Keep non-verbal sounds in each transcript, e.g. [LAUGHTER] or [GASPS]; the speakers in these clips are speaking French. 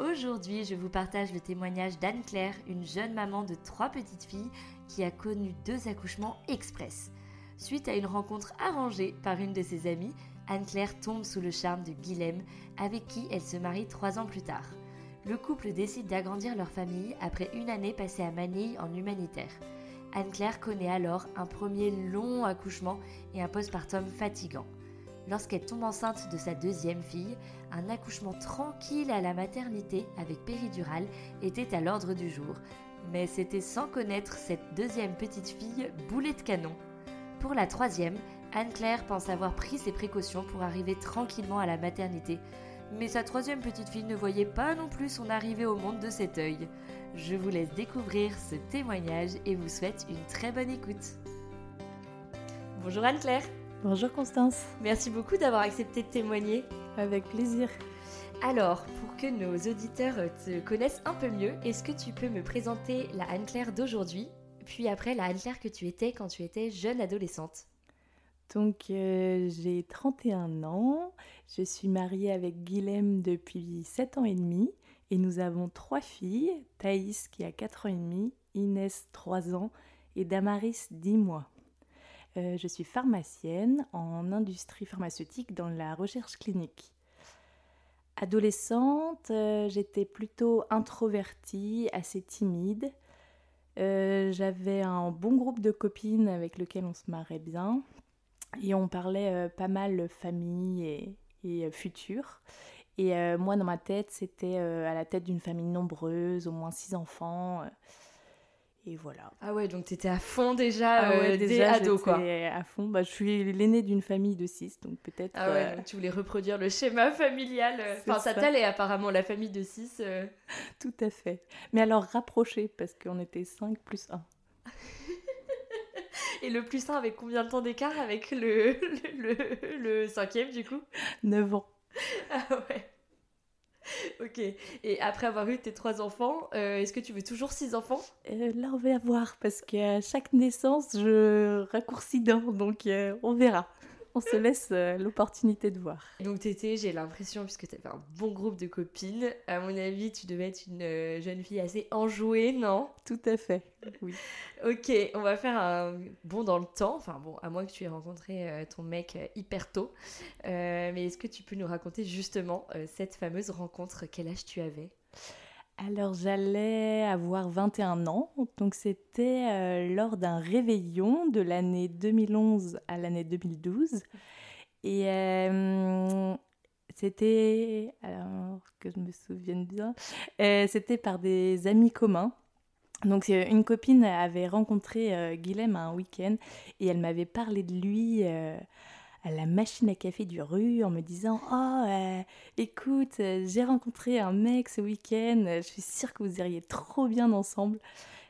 Aujourd'hui, je vous partage le témoignage d'Anne-Claire, une jeune maman de trois petites filles qui a connu deux accouchements express. Suite à une rencontre arrangée par une de ses amies, Anne-Claire tombe sous le charme de Guilhem, avec qui elle se marie trois ans plus tard. Le couple décide d'agrandir leur famille après une année passée à Manille en humanitaire. Anne-Claire connaît alors un premier long accouchement et un postpartum fatigant. Lorsqu'elle tombe enceinte de sa deuxième fille, un accouchement tranquille à la maternité avec péridurale était à l'ordre du jour. Mais c'était sans connaître cette deuxième petite fille boulet de canon. Pour la troisième, Anne-Claire pense avoir pris ses précautions pour arriver tranquillement à la maternité. Mais sa troisième petite fille ne voyait pas non plus son arrivée au monde de cet œil. Je vous laisse découvrir ce témoignage et vous souhaite une très bonne écoute. Bonjour Anne-Claire Bonjour Constance, Merci beaucoup d'avoir accepté de témoigner. avec plaisir. Alors, pour que nos auditeurs te connaissent un peu mieux, est-ce que tu peux me présenter la Anne-Claire d'aujourd'hui, puis après la Anne-Claire que tu étais quand tu étais jeune adolescente? Donc euh, j'ai 31 ans, je suis mariée avec Guilhem depuis 7 ans et demi et nous avons trois filles, Thaïs qui a 4 ans et demi, Inès 3 ans et Damaris 10 mois. Euh, je suis pharmacienne en industrie pharmaceutique dans la recherche clinique. Adolescente, euh, j'étais plutôt introvertie, assez timide. Euh, J'avais un bon groupe de copines avec lequel on se marrait bien et on parlait pas mal famille et, et, futur. Et moi, dans ma tête, c'était à la tête d'une famille nombreuse, au moins six enfants. Euh, et voilà. Ah ouais, donc t'étais à fond déjà, Ah ouais, euh, dès déjà, ado quoi. à fond. Bah, je suis l'aînée d'une famille de six, donc peut-être. Ah ouais, euh, donc tu voulais reproduire le schéma familial. euh, Enfin, ça. Est apparemment la famille de 6. [LAUGHS] Tout à fait. Mais alors rapproché, parce qu'on était 5 plus 1. [LAUGHS] Et le plus 1 avec combien de temps d'écart avec le, le, [LAUGHS] le, le cinquième du coup? 9 ans. Ah ouais. [LAUGHS] Ok. Et après avoir eu tes trois enfants, euh, est-ce que tu veux toujours six enfants? Euh, là, on va voir, parce qu'à chaque naissance, je raccourcis d'un, donc euh, on verra. [LAUGHS] On se laisse euh, l'opportunité de voir. Donc t'étais, j'ai l'impression, puisque t'avais un bon groupe de copines, à mon avis, tu devais être une euh, jeune fille assez enjouée, non? Tout à fait, oui. Ok, on va faire un bond dans le temps. Enfin bon, à moins que tu aies rencontré euh, ton mec hyper tôt. Euh, mais est-ce que tu peux nous raconter justement cette fameuse rencontre? Quel âge tu avais? Alors, j'allais avoir 21 ans, donc c'était euh, lors d'un réveillon de l'année 2011 à l'année 2012. Et euh, c'était, alors que je me souvienne bien, euh, c'était par des amis communs. Donc, une copine avait rencontré Guilhem un week-end et elle m'avait parlé de lui à la machine à café du rue en me disant Oh, euh, écoute, euh, j'ai rencontré un mec ce week-end, je suis sûre que vous iriez trop bien ensemble.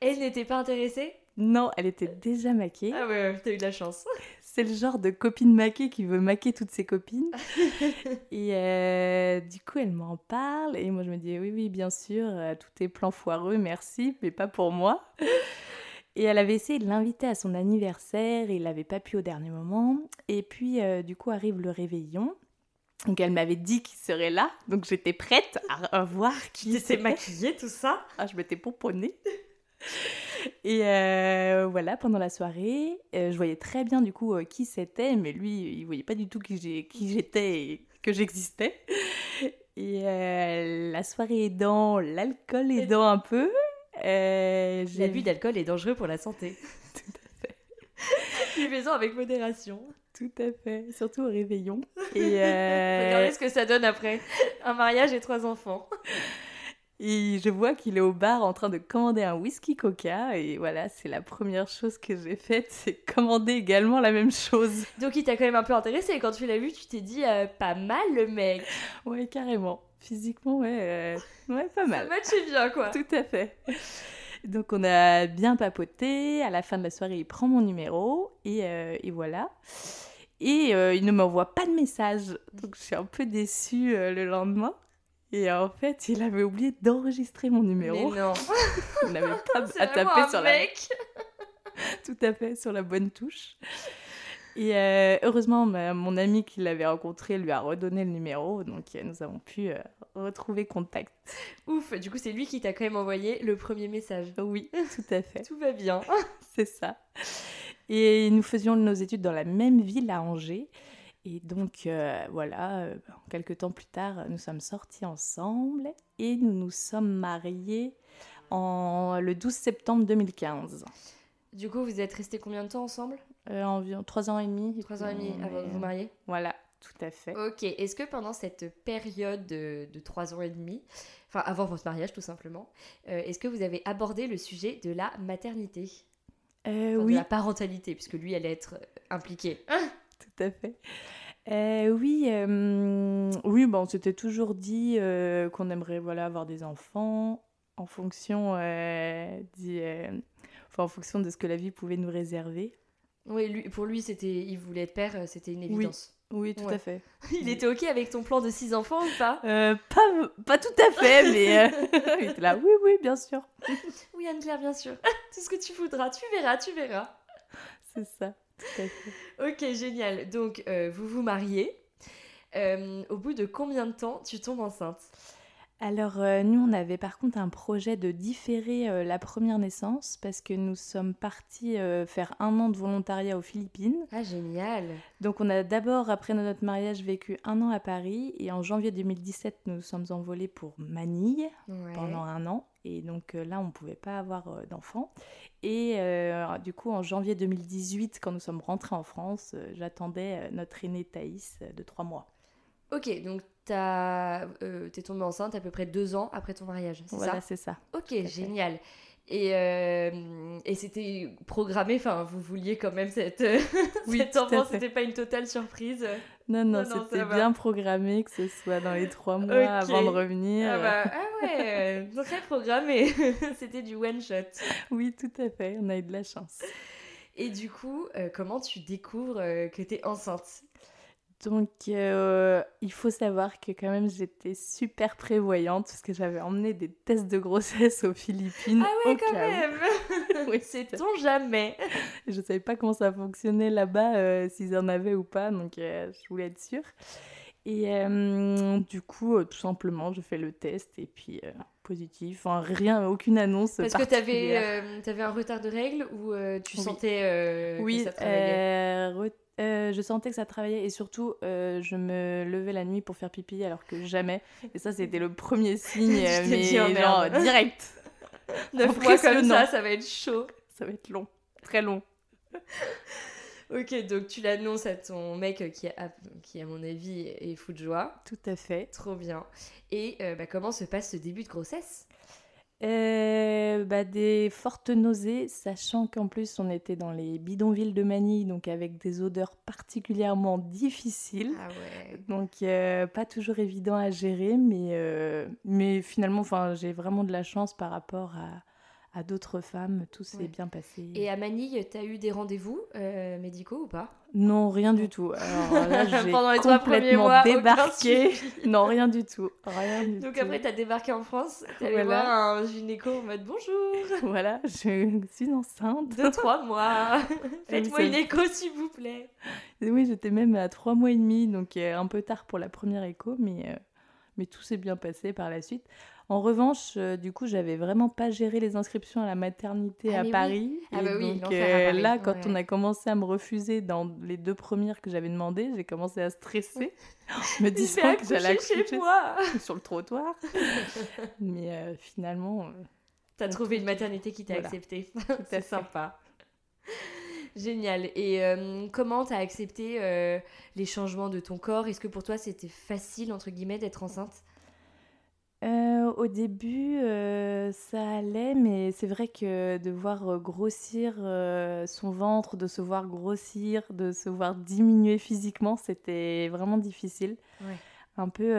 Elle n'était pas intéressée? Non, elle était déjà maquée. Ah ouais, t'as eu de la chance. [LAUGHS] C'est le genre de copine maquée qui veut maquer toutes ses copines. [LAUGHS] et euh, du coup, elle m'en parle. Et moi, je me dis, oui, oui, bien sûr, euh, tout est plan foireux, merci, mais pas pour moi. Et elle avait essayé de l'inviter à son anniversaire et il n'avait pas pu au dernier moment. Et puis, euh, du coup, arrive le réveillon. Donc, elle m'avait dit qu'il serait là. Donc, j'étais prête à, voir [LAUGHS] qui s'est maquillée, tout ça? Ah, je m'étais pomponnée. Et euh, voilà, pendant la soirée, euh, je voyais très bien du coup qui c'était, mais lui, il voyait pas du tout qui j'étais et que j'existais. Et la soirée aidant, l'alcool aidant un peu, euh, L'abus d'alcool est dangereux pour la santé. [LAUGHS] Tout à fait. [LAUGHS] Buvez-en avec modération. Tout à fait, surtout au réveillon. [LAUGHS] Et euh... Regardez ce que ça donne après. Un mariage et trois enfants. Et je vois qu'il est au bar en train de commander un whisky coca. Et voilà, c'est la première chose que j'ai faite, c'est commander également la même chose. Donc il t'a quand même un peu intéressé. Quand tu l'as vu, tu t'es dit euh, pas mal le mec. Ouais, carrément. Physiquement, ouais, euh, ouais pas mal. Ça matchait bien, quoi. Tout à fait. Donc on a bien papoté. À la fin de la soirée, il prend mon numéro et, euh, et voilà. Et euh, il ne m'envoie pas de message. Donc je suis un peu déçue le lendemain. Et en fait, il avait oublié d'enregistrer mon numéro. Mais non. [LAUGHS] il n'avait pas [LAUGHS] à taper sur mec. la. [LAUGHS] Tout à fait, sur la bonne touche. Et euh, heureusement, mon ami qui l'avait rencontré lui a redonné le numéro, donc euh, nous avons pu euh, retrouver contact. Ouf, du coup c'est lui qui t'a quand même envoyé le premier message. Oui, [LAUGHS] tout à fait. Tout va bien. [LAUGHS] C'est ça. Et nous faisions nos études dans la même ville à Angers. Et donc voilà, quelques temps plus tard, nous sommes sortis ensemble et nous nous sommes mariés en, le 12 septembre 2015. Du coup, vous êtes restés combien de temps ensemble? Environ trois ans et demi. Trois ans et demi avant de vous marier Voilà, tout à fait. Ok, est-ce que pendant cette période de, trois ans et demi, enfin avant votre mariage tout simplement, euh, est-ce que vous avez abordé le sujet de la maternité? Euh, Oui. De la parentalité, puisque lui allait être impliqué. [LAUGHS] tout à fait. oui, oui bon, on s'était toujours dit qu'on aimerait voilà, avoir des enfants en fonction, enfin, en fonction de ce que la vie pouvait nous réserver. Oui, lui, pour lui, c'était, il voulait être père, euh, c'était une évidence. Oui, tout à fait. [LAUGHS] Il était ok avec ton plan de six enfants ou pas? Euh, pas, pas tout à fait, mais euh, [LAUGHS] il était là, oui, oui, bien sûr. [LAUGHS] oui, Anne-Claire, bien sûr. tout ce que tu voudras, tu verras, tu verras. C'est ça, tout à fait. Ok, génial. Donc, vous vous mariez. au bout de combien de temps tu tombes enceinte? Alors euh, nous, on avait par contre un projet de différer euh, la première naissance parce que nous sommes partis euh, faire un an de volontariat aux Philippines. Ah génial Donc on a d'abord, après notre mariage, vécu un an à Paris et en janvier 2017, nous nous sommes envolés pour Manille pendant un an. Et donc là, on ne pouvait pas avoir d'enfants. Et du coup, en janvier 2018, quand nous sommes rentrés en France, j'attendais notre aînée Thaïs de trois mois. Ok, donc euh, t'es tombée enceinte à peu près deux ans après ton mariage, c'est voilà, c'est ça. Ok, génial. Et, euh, et c'était programmé, enfin, vous vouliez quand même cette, [LAUGHS] oui, cet enfant, c'était pas une totale surprise? Non, non, c'était bien programmé que ce soit dans les trois mois avant de revenir. Ah, bah, ah ouais, très programmé. [LAUGHS] c'était du one shot. Oui, tout à fait, on a eu de la chance. Et du coup, euh, comment tu découvres que tu es enceinte? Donc, euh, il faut savoir que quand même, j'étais super prévoyante parce que j'avais emmené des tests de grossesse aux Philippines. Ah ouais, quand même [LAUGHS] Oui, sait-on jamais Je savais pas comment ça fonctionnait là-bas, euh, s'ils en avaient ou pas, donc euh, je voulais être sûre. Et du coup, tout simplement, je fais le test et puis positif. Enfin, rien, aucune annonce Parce que tu avais, avais, un retard de règles ou tu sentais oui, que ça travaillait? Euh, je sentais que ça travaillait et surtout, euh, je me levais la nuit pour faire pipi alors que jamais. Et ça, c'était le premier signe, [LAUGHS] mais genre direct. [LAUGHS] Neuf mois comme ça, ça va être chaud. Ça va être long, très long. [LAUGHS] ok, donc tu l'annonces à ton mec qui, a, qui, à mon avis, est fou de joie. Tout à fait. Trop bien. Et euh, bah, comment se passe ce début de grossesse? Euh, bah, des fortes nausées, sachant qu'en plus on était dans les bidonvilles de Manille, donc avec des odeurs particulièrement difficiles. Ah ouais. Donc euh, pas toujours évident à gérer, mais, euh, mais finalement j'ai vraiment de la chance par rapport à, à d'autres femmes. Tout s'est Ouais. bien passé. Et à Manille, t'as eu des rendez-vous euh, médicaux ou pas? Non, rien du tout. Alors là, [LAUGHS] j'ai Pendant les trois premiers complètement mois, débarqué. non, rien du tout. Rien du Donc tout. après, t'as débarqué en France, t'es allé Voilà. voir un gynéco en mode bonjour, [LAUGHS] Voilà, je suis enceinte. de trois mois, [LAUGHS] faites-moi une écho s'il vous plaît. Et oui, j'étais même à trois mois et demi, donc euh, un peu tard pour la première écho, mais, euh, mais tout s'est bien passé par la suite. En revanche, euh, du coup, j'avais vraiment pas géré les inscriptions à la maternité Ah, à oui. Paris. Ah bah oui, donc à euh, Paris, là, quand ouais. on a commencé à me refuser dans les deux premières que j'avais demandées, j'ai commencé à stresser, [LAUGHS] me disant que j'allais accoucher chez moi. [LAUGHS] sur le trottoir. [LAUGHS] mais euh, finalement, T'as trouvé une maternité qui t'a Voilà. accepté. C'est sympa. Génial. Et euh, comment t'as accepté euh, les changements de ton corps? Est-ce que pour toi c'était facile entre guillemets d'être enceinte? Euh, au début, euh, ça allait, mais c'est vrai que de voir euh, grossir euh, son ventre, de se voir grossir, de se voir diminuer physiquement, c'était vraiment difficile. Ouais. Un peu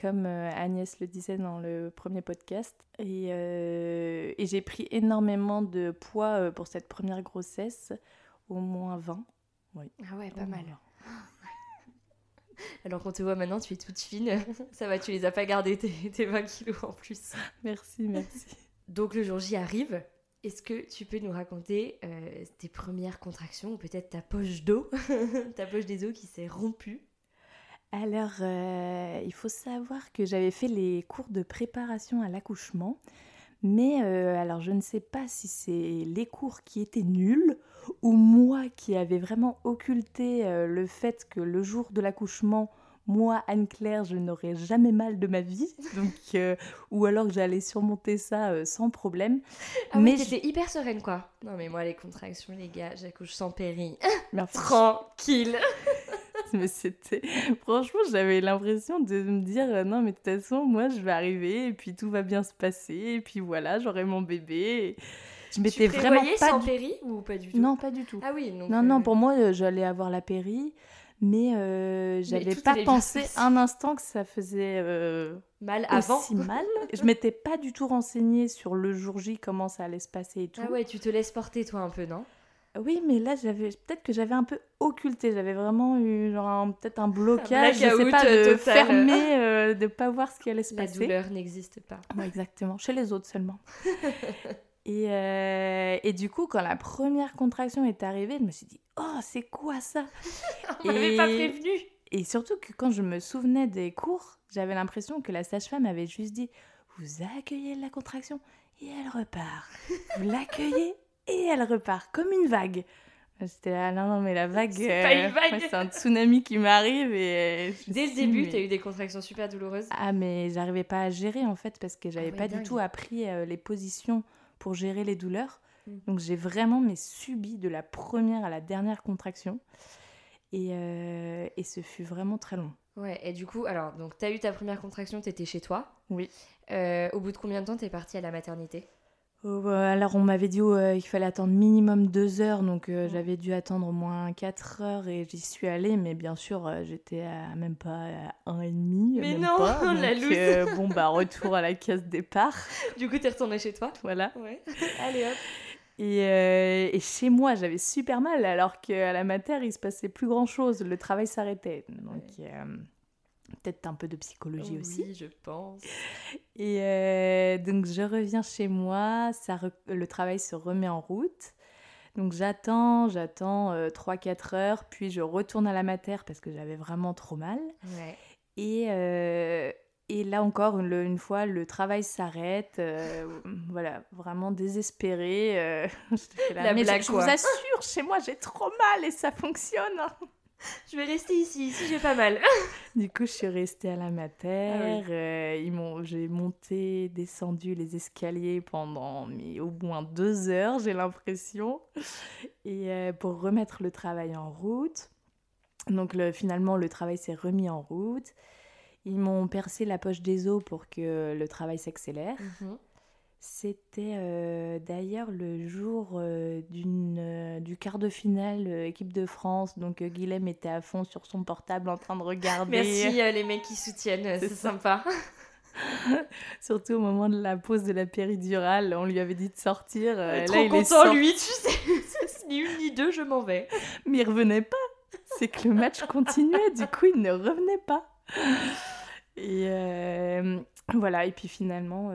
comme Agnès le disait dans le premier podcast. Et, et j'ai pris énormément de poids pour cette première grossesse, au moins 20. Ah ouais, pas mal. moins. [LAUGHS] Alors qu'on te voit maintenant, tu es toute fine. [LAUGHS] Ça va, tu les as pas gardés tes, tes 20 kilos en plus. Merci, merci. [LAUGHS] Donc le jour J arrive. Est-ce que tu peux nous raconter euh, tes premières contractions ou peut-être ta poche d'eau, ta poche des os qui s'est rompue? Alors, euh, il faut savoir que j'avais fait les cours de préparation à l'accouchement, mais euh, alors je ne sais pas si c'est les cours qui étaient nuls ou moi qui avais vraiment occulté euh, le fait que le jour de l'accouchement, moi, Anne-Claire, je n'aurais jamais mal de ma vie, [LAUGHS] donc, euh, ou alors que j'allais surmonter ça euh, sans problème. Ah Mais oui, je- t'étais hyper sereine quoi. Non mais moi les contractions les gars, j'accouche sans péri. Mais enfin, Tranquille. [LAUGHS] mais c'était franchement j'avais l'impression de me dire euh, non mais de toute façon moi je vais arriver et puis tout va bien se passer et puis voilà j'aurai mon bébé je m'étais vraiment pas sans du... péri ou pas du tout non pas du tout Ah oui, donc non euh, non pour moi euh, j'allais avoir la péri mais euh, j'avais pas pensé un instant que ça faisait euh, mal avant. aussi [LAUGHS] mal je m'étais pas du tout renseignée sur le jour J comment ça allait se passer et tout Ah ouais, tu te laisses porter toi un peu, non? Oui mais là j'avais peut-être que j'avais un peu occulté j'avais vraiment eu genre peut-être un blocage je sais pas euh, de total. fermer euh, de pas voir ce qui allait se La passer douleur n'existe pas. Ouais, exactement, chez les autres seulement. [LAUGHS] et, euh, et du coup, quand la première contraction est arrivée, je me suis dit, oh, c'est quoi ça? [LAUGHS] On m'avait pas prévenu. Et surtout que quand je me souvenais des cours, j'avais l'impression que la sage-femme avait juste dit, vous accueillez la contraction et elle repart. Vous [LAUGHS] l'accueillez et elle repart, comme une vague. J'étais là, non, non, mais la vague, C'est pas une euh, vague. ouais, c'est un tsunami qui m'arrive et... euh, Dès le début, mais- t'as eu des contractions super douloureuses. ah mais j'arrivais pas à gérer en fait parce que j'avais ouais, pas dingue. du tout appris euh, les positions pour gérer les douleurs. Mm. Donc j'ai vraiment mais subi de la première à la dernière contraction et, euh, et ce fut vraiment très long. Ouais, et du coup, alors, donc t'as eu ta première contraction, t'étais chez toi. Oui. Euh, au bout de combien de temps t'es partie à la maternité? Alors on m'avait dit euh, qu'il fallait attendre minimum deux heures donc euh, j'avais dû attendre au moins quatre heures et j'y suis allée mais bien sûr euh, j'étais à même pas à un et demi. Mais même non, pas, [LAUGHS] la donc, loose. euh, Bon bah retour à la case départ, [LAUGHS] Du coup, t'es retournée chez toi voilà. Ouais. [LAUGHS] Allez hop. Et, euh, et chez moi, j'avais super mal, alors qu'à la mater, il se passait plus grand chose. Le travail s'arrêtait. Donc, euh, peut-être un peu de psychologie aussi. Oui, je pense. Et euh, donc, je reviens chez moi, ça re- le travail se remet en route. Donc, j'attends, j'attends 3-4 heures, puis je retourne à la mater parce que j'avais vraiment trop mal. Ouais. Et, euh, et là encore, une, une fois, le travail s'arrête. euh, [LAUGHS] voilà, vraiment désespérée. euh, [LAUGHS] là, La je- blague, je, vous assure, chez moi, j'ai trop mal et ça fonctionne. hein. Je vais rester ici, ici j'ai pas mal. [LAUGHS] Du coup, je suis restée à la mater. Ah oui. euh, ils m'ont, j'ai monté, descendu les escaliers pendant mais au moins deux heures, j'ai l'impression, et euh, pour remettre le travail en route. Donc le- finalement, le travail s'est remis en route. Ils m'ont percé la poche des os pour que le travail s'accélère. Mhm. C'était euh, d'ailleurs le jour euh, d'une, euh, du quart de finale équipe de France. Donc Guilhem était à fond sur son portable en train de regarder. Merci [LAUGHS] les mecs qui soutiennent, c'est sympa. [LAUGHS] Surtout au moment de la pause de la péridurale, on lui avait dit de sortir. Trop là, il est content, sorti, lui, tu sais. [LAUGHS] ni une ni deux, je m'en vais. Mais il revenait pas. C'est que le match continuait, du coup, il ne revenait pas. Et voilà, et puis finalement,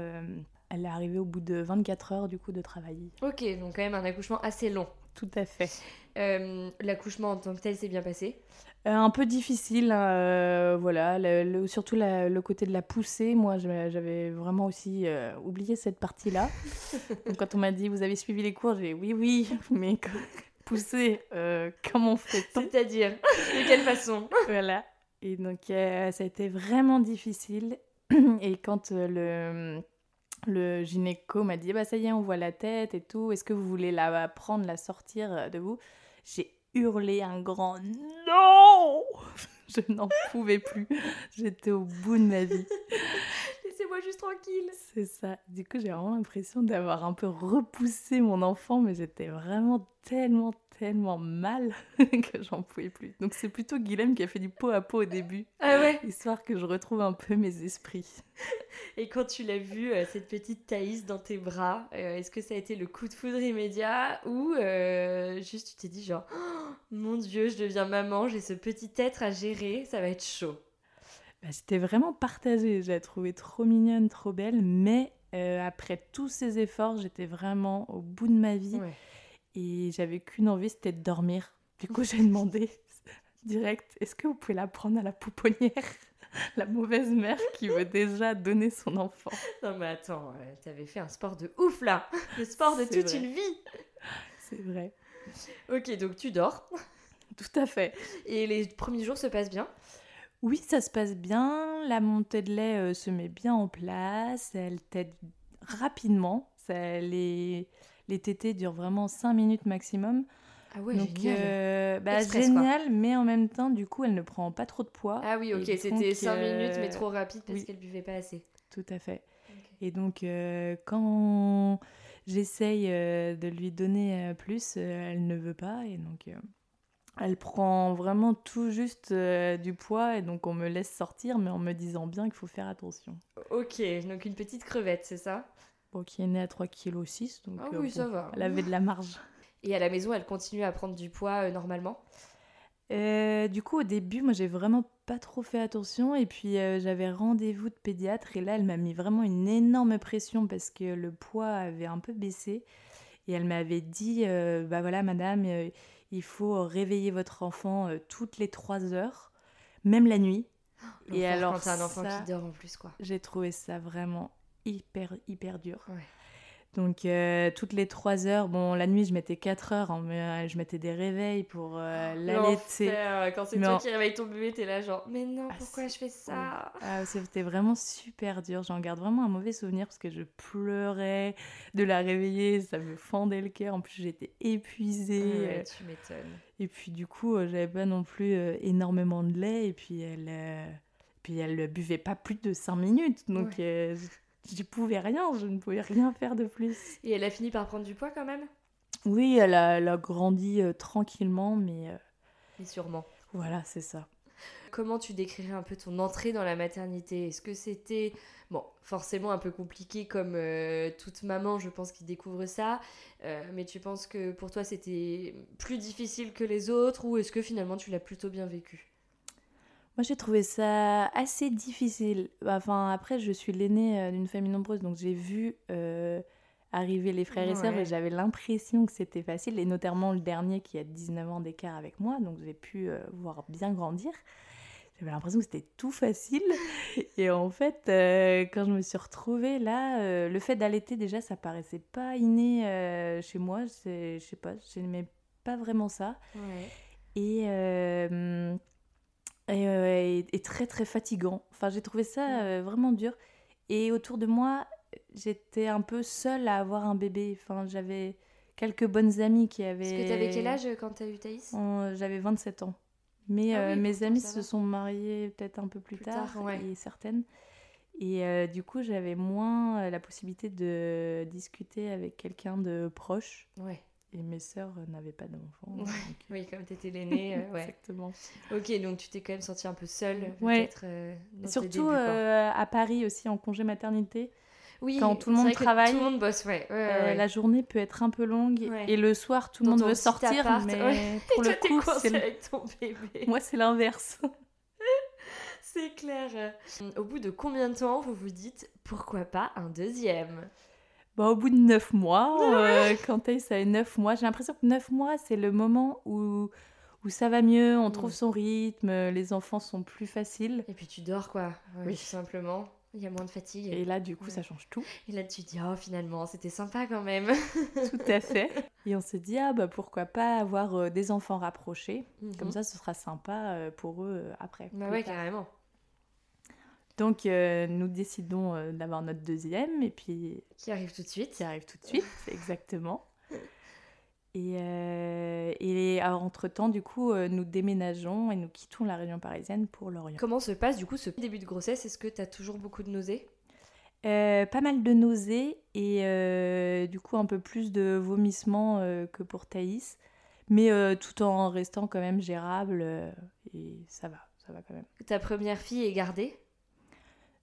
elle est arrivée au bout de 24 heures, du coup, de travail. Ok, donc quand même un accouchement assez long. Tout à fait. Euh, L'accouchement en tant que tel s'est bien passé? Euh, un peu difficile, euh, voilà, le- le- surtout la- le côté de la poussée. Moi, j'avais vraiment aussi oublié cette partie-là. [LAUGHS] Quand on m'a dit, vous avez suivi les cours, j'ai dit, oui, oui, [LAUGHS] mais pousser, comment fait-on C'est-à-dire, de quelle façon? Voilà. Et donc, ça a été vraiment difficile. [CLEARS THROAT] Et quand le, le gynéco m'a dit, bah ça y est, on voit la tête et tout, est-ce que vous voulez la prendre, la sortir euh, de vous? J'ai hurlé un grand non [LAUGHS] Je n'en pouvais plus. J'étais au bout de ma vie. [LAUGHS] Laissez-moi juste tranquille. C'est ça. Du coup, j'ai vraiment l'impression d'avoir un peu repoussé mon enfant, mais j'étais vraiment tellement, tellement mal [LAUGHS] que j'en pouvais plus. Donc, c'est plutôt Guilhem qui a fait du pot à pot au début, Ah ouais histoire que je retrouve un peu mes esprits. [LAUGHS] Et quand tu l'as vue, euh, cette petite Thaïs dans tes bras, euh, est-ce que ça a été le coup de foudre immédiat ou euh, juste tu t'es dit genre Oh, mon dieu, je deviens maman, j'ai ce petit être à gérer, ça va être chaud. Bah, C'était vraiment partagé. Je la trouvais trop mignonne, trop belle, mais euh, après tous ces efforts, j'étais vraiment au bout de ma vie Ouais. Et j'avais qu'une envie, c'était de dormir. Du coup, j'ai demandé [LAUGHS] direct est-ce que vous pouvez la prendre à la pouponnière [LAUGHS] La mauvaise mère qui veut déjà donner son enfant? Non mais attends, euh, t'avais fait un sport de ouf là [LAUGHS] Le sport de toute vrai. une vie C'est vrai. Ok, donc tu dors Tout à fait. et les premiers jours se passent bien? Oui, ça se passe bien. La montée de lait euh, se met bien en place. Elle t'aide rapidement. Ça, les, les tétés durent vraiment 5 minutes maximum. Ah ouais, Donc, génial euh, bah, Express, quoi. génial, mais en même temps, du coup, elle ne prend pas trop de poids. Ah oui, ok, c'était 5 euh, minutes mais trop rapide parce oui. qu'elle buvait pas assez. Tout à fait. Et donc, euh, quand j'essaye de lui donner plus, elle ne veut pas. Et donc, elle prend vraiment tout juste du poids. Et donc, on me laisse sortir, mais en me disant bien qu'il faut faire attention. Ok, donc une petite crevette, c'est ça? Bon, qui est née à 3,6 kg. Donc, Ah euh, oui, bon, ça va. Elle avait de la marge. Et à la maison, elle continue à prendre du poids euh, normalement? Euh, du coup, au début, moi, j'ai vraiment pas trop fait attention. Et puis, euh, j'avais rendez-vous de pédiatre. Et là, elle m'a mis vraiment une énorme pression parce que le poids avait un peu baissé. Et elle m'avait dit euh, Bah voilà, madame, il faut réveiller votre enfant toutes les 3 heures, même la nuit. [GASPS] Et alors, quand t'as un enfant ça, qui dort en plus, quoi. j'ai trouvé ça vraiment hyper, hyper dur. Ouais. Donc, euh, toutes les 3 heures, bon, la nuit, je mettais 4 heures, hein, mais euh, je mettais des réveils pour euh, l'allaiter. L'enfer, Quand c'est toi en- qui réveilles ton bébé, t'es là genre, mais non, Ah, pourquoi je fais ça? Ah, C'était vraiment super dur. J'en garde vraiment un mauvais souvenir parce que je pleurais de la réveiller, ça me fendait le cœur. En plus, j'étais épuisée. Ouais, euh, tu m'étonnes. Et puis, du coup, j'avais pas non plus énormément de lait. Et puis, elle, puis elle buvait pas plus de 5 minutes. Donc, euh, j'y pouvais rien. Je ne pouvais rien faire de plus. Et elle a fini par prendre du poids quand même? Oui, elle a, elle a grandi euh, tranquillement, mais euh, Et sûrement. voilà, c'est ça. Comment tu décrirais un peu ton entrée dans la maternité? Est-ce que c'était, bon, forcément un peu compliqué comme euh, toute maman, je pense, qui découvre ça, euh, mais tu penses que pour toi c'était plus difficile que les autres ou est-ce que finalement tu l'as plutôt bien vécu? Moi, j'ai trouvé ça assez difficile. Enfin, après, je suis l'aînée euh, d'une famille nombreuse, donc j'ai vu euh, arriver les frères et sœurs Ouais. et j'avais l'impression que c'était facile, et notamment le dernier qui a 19 ans d'écart avec moi, donc j'ai pu euh, voir bien grandir. J'avais l'impression que c'était tout facile. [LAUGHS] Et en fait, euh, quand je me suis retrouvée là, le fait d'allaiter, déjà, ça paraissait pas inné chez moi. Je sais pas, je n'aimais pas vraiment ça Ouais. et, et, euh, et- et très très fatigant. Enfin, j'ai trouvé ça euh, vraiment dur. Et autour de moi, j'étais un peu seule à avoir un bébé. Enfin, j'avais quelques bonnes amies qui avaient. Parce que t'avais quel âge quand t'as eu Thaïs? Euh, J'avais 27 ans. Mais Ah euh, oui, mes amies se sont mariées peut-être un peu plus, Plus tard, tard, ouais. et certaines. Et euh, du coup, j'avais moins euh, la possibilité de discuter avec quelqu'un de proche. Ouais. Et mes sœurs n'avaient pas d'enfants. Ouais. Oui, comme t'étais l'aînée, euh, [LAUGHS] ouais. Exactement. Ok, donc tu t'es quand même sentie un peu seule, Ouais. peut-être. euh, Surtout débuts, euh, à Paris aussi en congé maternité. oui, quand tout le monde travaille, Tout le monde bosse, ouais. La journée peut être un peu longue et le soir tout le monde veut sortir, appart, mais pour [LAUGHS] Et le toi, coup, c'est avec ton bébé. [LAUGHS] moi c'est l'inverse. C'est clair. Au bout de combien de temps vous vous dites pourquoi pas un deuxième? Bah, au bout de neuf mois, euh, quand Thaïs a eu neuf mois, j'ai l'impression que neuf mois c'est le moment où, où ça va mieux, on trouve Mm. son rythme, les enfants sont plus faciles. Et puis tu dors quoi, ouais, Oui. tout simplement. Il y a moins de fatigue. Et là, du coup, Ouais. ça change tout. Et là tu te dis oh finalement c'était sympa quand même. [LAUGHS] Tout à fait. Et on se dit, ah bah pourquoi pas avoir euh, des enfants rapprochés. Comme Mhm. ça, ce sera sympa euh, pour eux euh, après. Bah ouais tard. carrément. Donc, euh, nous décidons euh, d'avoir notre deuxième et puis Qui arrive tout de suite. qui arrive tout de suite, [LAUGHS] exactement. Et, euh, et entre-temps, du coup, nous déménageons et nous quittons la région parisienne pour Lorient. Comment se passe du coup ce début de grossesse? Est-ce que tu as toujours beaucoup de nausées? Pas mal de nausées et du coup un peu plus de vomissements que pour Thaïs, mais tout en restant quand même gérable et ça va, ça va quand même. Ta première fille est gardée?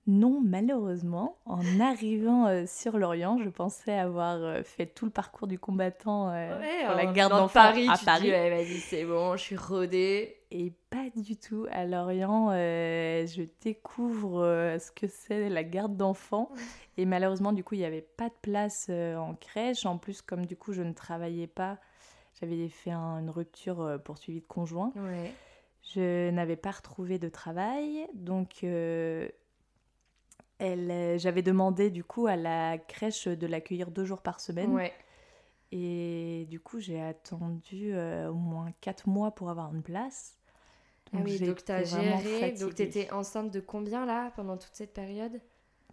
Non, malheureusement, en [LAUGHS] arrivant euh, sur Lorient, je pensais avoir euh, fait tout le parcours du combattant euh, pour la garde d'enfants Paris, à tu Paris. dis ouais vas-y c'est bon, je suis rodée. Et pas du tout. À Lorient, euh, je découvre ce que c'est la garde d'enfants. [LAUGHS] Et malheureusement, du coup, il n'y avait pas de place en crèche. En plus, comme du coup, je ne travaillais pas, j'avais fait un- une rupture pour suivi de conjoint. Ouais. Je n'avais pas retrouvé de travail. Donc, j'avais demandé du coup à la crèche de l'accueillir deux jours par semaine. Ouais. Et du coup, j'ai attendu euh, au moins quatre mois pour avoir une place. Ah oui, j'ai donc t'as géré. Donc fatiguée. t'étais enceinte de combien là pendant toute cette période?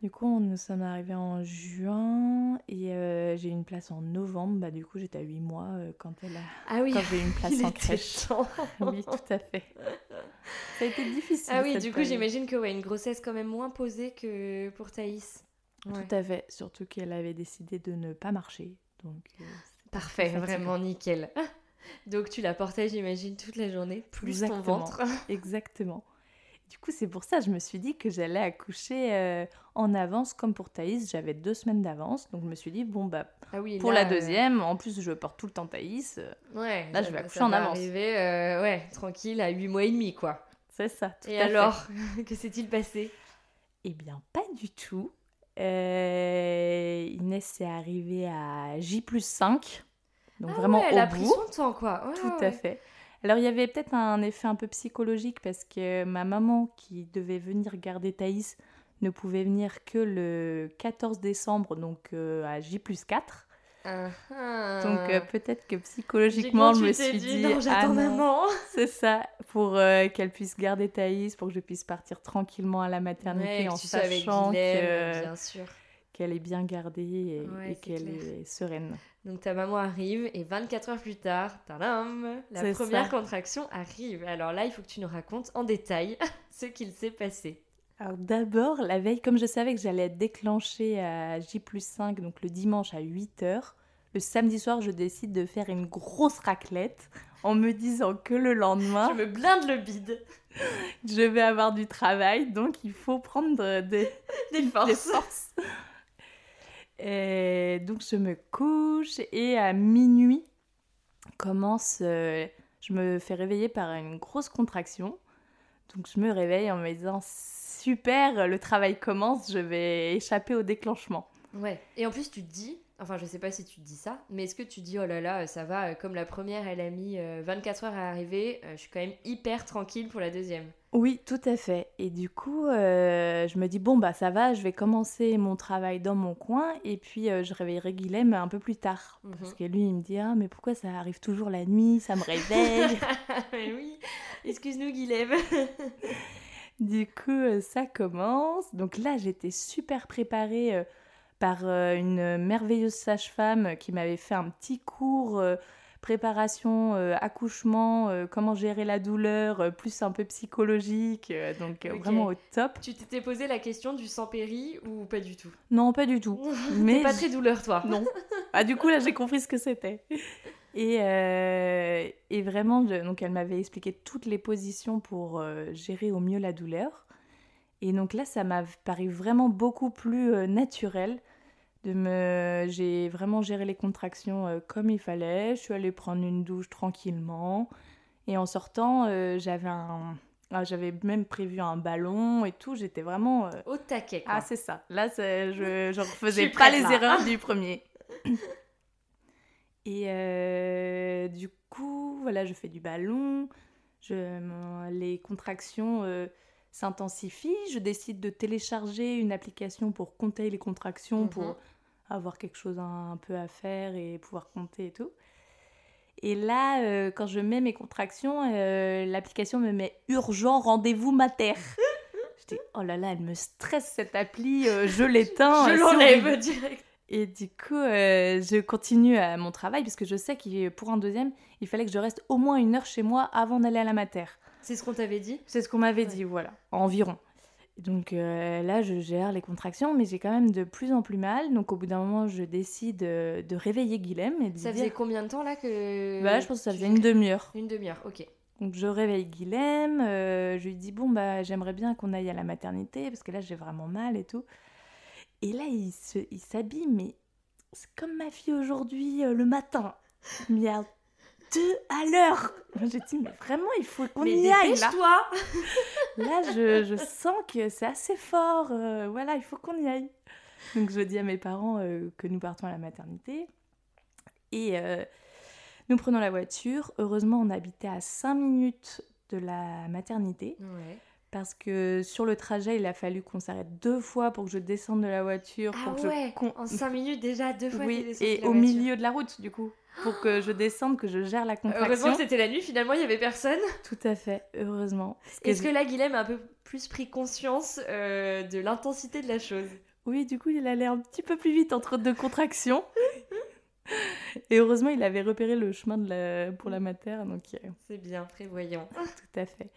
Du coup, nous sommes arrivés en juin et euh, j'ai eu une place en novembre. Bah, du coup, j'étais à 8 mois euh, quand, elle a... Ah oui, quand j'ai eu une [LAUGHS] place en crèche. [LAUGHS] oui, tout à fait. Ça a été difficile. Ah oui, du coup j'imagine que ouais, une grossesse quand même moins posée que pour Thaïs. Ouais. Tout à fait. Surtout qu'elle avait décidé de ne pas marcher. Donc, euh, Parfait, vraiment nickel. [LAUGHS] Donc tu la portais, j'imagine, toute la journée, plus ton Exactement. ventre. [LAUGHS] Exactement. Du coup, c'est pour ça que je me suis dit que j'allais accoucher euh, en avance, comme pour Thaïs. J'avais deux semaines d'avance. Donc, je me suis dit, bon, bah, Ah oui, pour là, la euh, deuxième, en plus, je porte tout le temps Thaïs. euh, Ouais, Là, je vais va- accoucher ça en va avance. Arriver, euh, ouais, tranquille, à 8 mois et demi, quoi. C'est ça. tout Et à fait. alors, [LAUGHS] que s'est-il passé? Eh bien, pas du tout. Inès est arrivée à J plus 5. Donc Ah vraiment ouais, elle au a bout. pris son temps, quoi. Ouais, Tout ouais, à fait. Alors, il y avait peut-être un effet un peu psychologique parce que ma maman, qui devait venir garder Thaïs, ne pouvait venir que le 14 décembre, donc euh, à J plus 4. Ah, ah. Donc, euh, peut-être que psychologiquement, je me suis dit, dit, non, j'attends ah maman. [LAUGHS] c'est ça, pour euh, qu'elle puisse garder Thaïs, pour que je puisse partir tranquillement à la maternité en sachant que- bien sûr. Qu'elle est bien gardée et, Ouais, et c'est qu'elle est sereine. Donc ta maman arrive et 24 heures plus tard, tadam, la première ça. contraction arrive. Alors là, il faut que tu nous racontes en détail [LAUGHS] ce qu'il s'est passé. Alors d'abord, la veille, comme je savais que j'allais être déclenchée à J plus 5, donc le dimanche à 8h, le samedi soir, je décide de faire une grosse raclette en me disant que le lendemain, Je me blinde le bide. je vais avoir du travail, donc il faut prendre des, Des des forces. Et donc je me couche et à minuit commence, euh, je me fais réveiller par une grosse contraction. Donc je me réveille en me disant super, le travail commence, je vais échapper au déclenchement. Ouais. Et en plus, tu te dis, enfin, je sais pas si tu te dis ça, mais est-ce que tu te dis, oh là là, ça va, euh, comme la première, elle a mis euh, 24 heures à arriver, euh, je suis quand même hyper tranquille pour la deuxième. Oui, tout à fait. Et du coup, euh, je me dis, bon, bah ça va, je vais commencer mon travail dans mon coin et puis euh, je réveillerai Guilhem un peu plus tard. Mhm. Parce que lui, il me dit, ah, mais pourquoi ça arrive toujours la nuit, ça me réveille? [LAUGHS] Mais oui, excuse-nous, Guilhem. [LAUGHS] Du coup, euh, ça commence. Donc là, j'étais super préparée par une merveilleuse sage-femme qui m'avait fait un petit cours préparation, euh, accouchement, euh, comment gérer la douleur, euh, plus un peu psychologique. donc vraiment au top. tu t'étais posé la question du sans péri ou pas du tout? Non, pas du tout. [LAUGHS] Mais pas très douleur, toi. non. Ah, du coup, là, j'ai compris ce que c'était. Et, euh, et vraiment, je- donc elle m'avait expliqué toutes les positions pour euh, gérer au mieux la douleur. Et donc là, ça m'a paru vraiment beaucoup plus euh, naturel. De me... J'ai vraiment géré les contractions euh, comme il fallait. Je suis allée prendre une douche tranquillement. Et en sortant, euh, j'avais un... ah, j'avais même prévu un ballon et tout. J'étais vraiment... euh, Au taquet, quoi. ah, c'est ça. Là, c'est- je ne [LAUGHS] refaisais pas les là. erreurs du [LAUGHS] premier. [COUGHS] Et euh, du coup, voilà, je fais du ballon. Je, les contractions s'intensifient. Je décide de télécharger une application pour compter les contractions, Mhm. pour avoir quelque chose un, un peu à faire et pouvoir compter et tout. Et là, euh, quand je mets mes contractions, euh, l'application me met urgent rendez-vous mater. Je dis, oh là là, elle me stresse cette appli, euh, je [LAUGHS] l'éteins. Je l'enlève direct. Et du coup, je continue à mon travail parce que je sais que pour un deuxième, il fallait que je reste au moins une heure chez moi avant d'aller à la mater. C'est ce qu'on t'avait dit? C'est ce qu'on m'avait Ouais. dit, voilà, environ. Donc euh, là, je gère les contractions, mais j'ai quand même de plus en plus mal. Donc au bout d'un moment, je décide euh, de réveiller Guilhem et de Ça lui faisait dire... combien de temps là que. Bah, je pense que ça faisait une demi-heure. Une demi-heure, ok. Donc je réveille Guilhem, euh, je lui dis bon bah j'aimerais bien qu'on aille à la maternité parce que là j'ai vraiment mal et tout. Et là il se, il s'habille mais c'est comme ma fille aujourd'hui le matin, [LAUGHS] mais à deux à l'heure. J'ai dit mais vraiment il faut qu'on y aille là. [LAUGHS] Là je, je sens que c'est assez fort, euh, voilà il faut qu'on y aille. Donc je dis à mes parents euh, que nous partons à la maternité et euh, nous prenons la voiture. Heureusement, on habitait à 5 minutes de la maternité Ouais. Parce que sur le trajet, il a fallu qu'on s'arrête deux fois pour que je descende de la voiture. Ah pour que ouais je con- En 5 minutes déjà, deux fois Oui, et de la au voiture. milieu de la route, du coup, pour que je descende, que je gère la Heureusement contraction. que c'était la nuit, finalement il y avait personne. [LAUGHS] Tout à fait, heureusement. Est-ce que là, Guilhem a un peu plus pris conscience euh, de l'intensité de la chose? Oui, du coup, il allait un petit peu plus vite entre deux contractions. [LAUGHS] [LAUGHS] Et heureusement, il avait repéré le chemin de la... pour la mater, donc euh, C'est bien, prévoyant. tout à fait.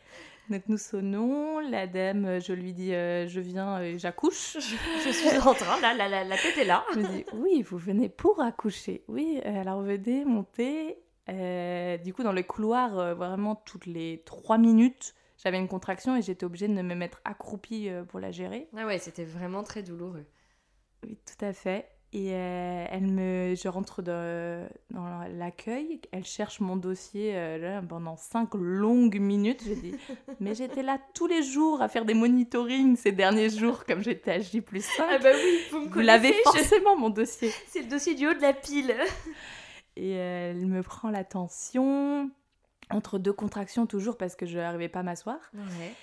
Donc nous sonnons, la dame, euh, je lui dis, euh, je viens, euh, j'accouche. [LAUGHS] Je suis en train, là, la, la, la tête est là. Je dis, oui, vous venez pour accoucher. Oui, alors venez, montez. Euh, du coup, dans le couloir, euh, vraiment toutes les trois minutes, j'avais une contraction et j'étais obligée de me mettre accroupie pour la gérer. Ah ouais, c'était vraiment très douloureux. Oui, tout à fait. Et euh, elle me, je rentre dans l'accueil, elle cherche mon dossier euh, là, pendant cinq longues minutes. J'ai dit, [LAUGHS] mais j'étais là tous les jours à faire des monitorings ces derniers jours, comme j'étais à J plus 5. Ah bah oui, vous me Vous l'avez je- forcément, mon dossier. [LAUGHS] C'est le dossier du haut de la pile. Et euh, elle me prend la tension, entre deux contractions toujours parce que je n'arrivais pas à m'asseoir. Ouais.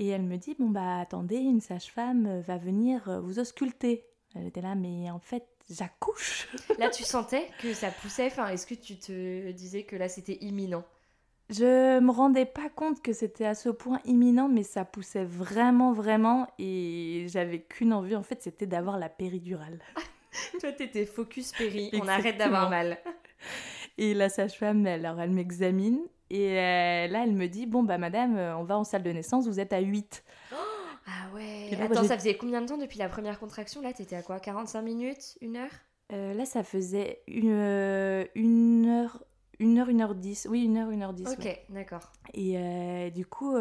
Et elle me dit, bon bah attendez, une sage-femme va venir vous ausculter. J'étais là, mais en fait, j'accouche. [LAUGHS] Là, tu sentais que ça poussait. Enfin, est-ce que tu te disais que là, c'était imminent? Je me rendais pas compte que c'était à ce point imminent, mais ça poussait vraiment, vraiment. Et j'avais qu'une envie, en fait, c'était d'avoir la péridurale. [LAUGHS] Toi, t'étais focus péri. On arrête d'avoir mal. Et la sage-femme, alors elle m'examine. Et euh, là, elle me dit, bon bah madame, euh, on va en salle de naissance, vous êtes à 8. Ah ouais. Là, Attends, ça faisait combien de temps depuis la première contraction Là, t'étais à quoi 45 minutes Une heure? Euh, là, ça faisait une, euh, une heure, une heure, une heure dix. Oui, une heure, une heure dix. Ok, ouais. d'accord. Et euh, du coup,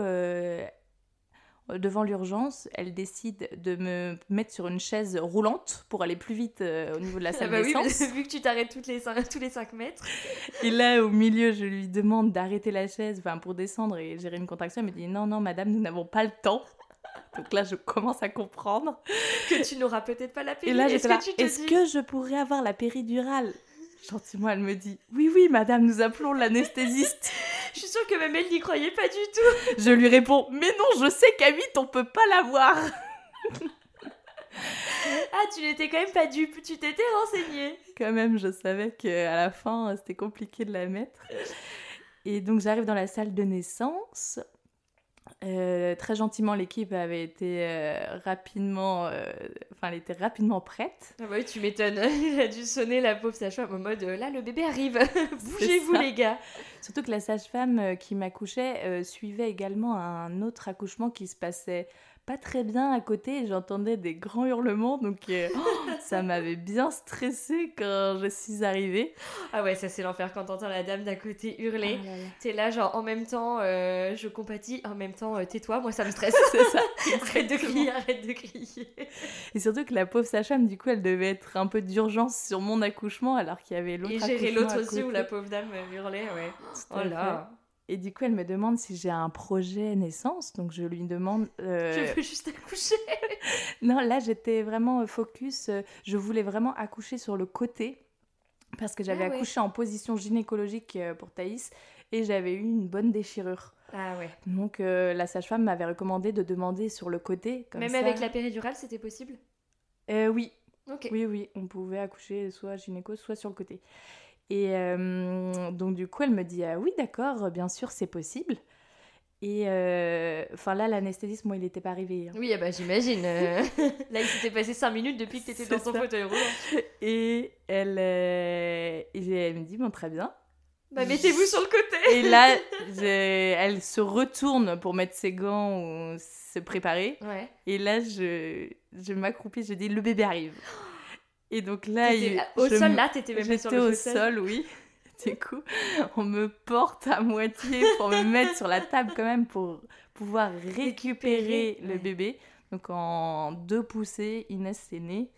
devant l'urgence, elle décide de me mettre sur une chaise roulante pour aller plus vite euh, au niveau de la Ah [LAUGHS] salle bah oui, [LAUGHS] vu que tu t'arrêtes toutes les tous les 5 mètres. Et là, au milieu, je lui demande d'arrêter la chaise pour descendre et gérer une contraction. Elle me dit non, non, madame, nous n'avons pas le temps. [LAUGHS] Donc là, je commence à comprendre. Que tu n'auras peut-être pas la Et péri. là, Est-ce j'étais là, est-ce que je pourrais avoir la péridurale? Gentiment, elle me dit oui, oui, madame, nous appelons l'anesthésiste. [LAUGHS] Je suis sûre que même elle n'y croyait pas du tout. [LAUGHS] Je lui réponds mais non, je sais qu'à 8, on peut pas l'avoir. Ah, tu n'étais quand même pas dupe. Tu t'étais renseignée. Quand même, je savais qu'à la fin, c'était compliqué de la mettre. Et donc, j'arrive dans la salle de naissance. Euh, très gentiment, l'équipe avait été euh, rapidement, euh, enfin, elle était rapidement prête. Ah bah oui, tu m'étonnes. [LAUGHS] Il a dû sonner la pauvre sage-femme en mode euh, là, le bébé arrive. [LAUGHS] Bougez-vous, les gars. Surtout que la sage-femme euh, qui m'accouchait euh, suivait également un autre accouchement qui se passait pas très bien à côté et j'entendais des grands hurlements. Donc euh, [GASPS] ça m'avait bien stressée quand je suis arrivée. Ah ouais, ça c'est l'enfer quand t'entends la dame d'à côté hurler. Ah. T'es là, genre en même temps, euh, je compatis, en même temps, euh, tais-toi, moi ça me stresse. [LAUGHS] C'est ça. [LAUGHS] arrête de crier, arrête de crier. Et surtout que la pauvre sage-femme, du coup, elle devait être un peu d'urgence sur mon accouchement alors qu'il y avait l'autre Et gérer l'autre aussi où la pauvre dame hurlait, ouais. Oh là. Et du coup, elle me demande si j'ai un projet naissance. Donc, je lui demande. euh, Je veux juste accoucher. [LAUGHS] Non, là, j'étais vraiment euh, focus. euh, Je voulais vraiment accoucher sur le côté. Parce que j'avais Ah ouais. accouché en position gynécologique pour Thaïs. Et j'avais eu une bonne déchirure. Ah ouais. Donc, euh, la sage-femme m'avait recommandé de demander sur le côté. Comme Même ça. avec la péridurale, c'était possible? Euh, oui, oui, oui. On pouvait accoucher soit gynéco, soit sur le côté. Et euh, donc, du coup, elle me dit Ah oui, d'accord, bien sûr, c'est possible. Et euh, enfin, là, l'anesthésiste, moi, il n'était pas arrivé. hein. Oui, ah bah j'imagine. euh, [LAUGHS] Là, il s'était passé 5 minutes depuis que t'étais C'est dans ton fauteuil roulant. Et elle, euh, et elle me dit Bon, très bien. Bah mettez-vous sur le côté. Et là, elle se retourne pour mettre ses gants ou se préparer. Ouais. Et là, je, je m'accroupis, je dis le bébé arrive. [GASPS] Et donc là, il- au je sol, me- là, t'étais même sur le au sol, oui. [LAUGHS] Du coup, on me porte à moitié pour me mettre sur la table quand même pour pouvoir récupérer le bébé. Donc en deux poussées, Inès est née.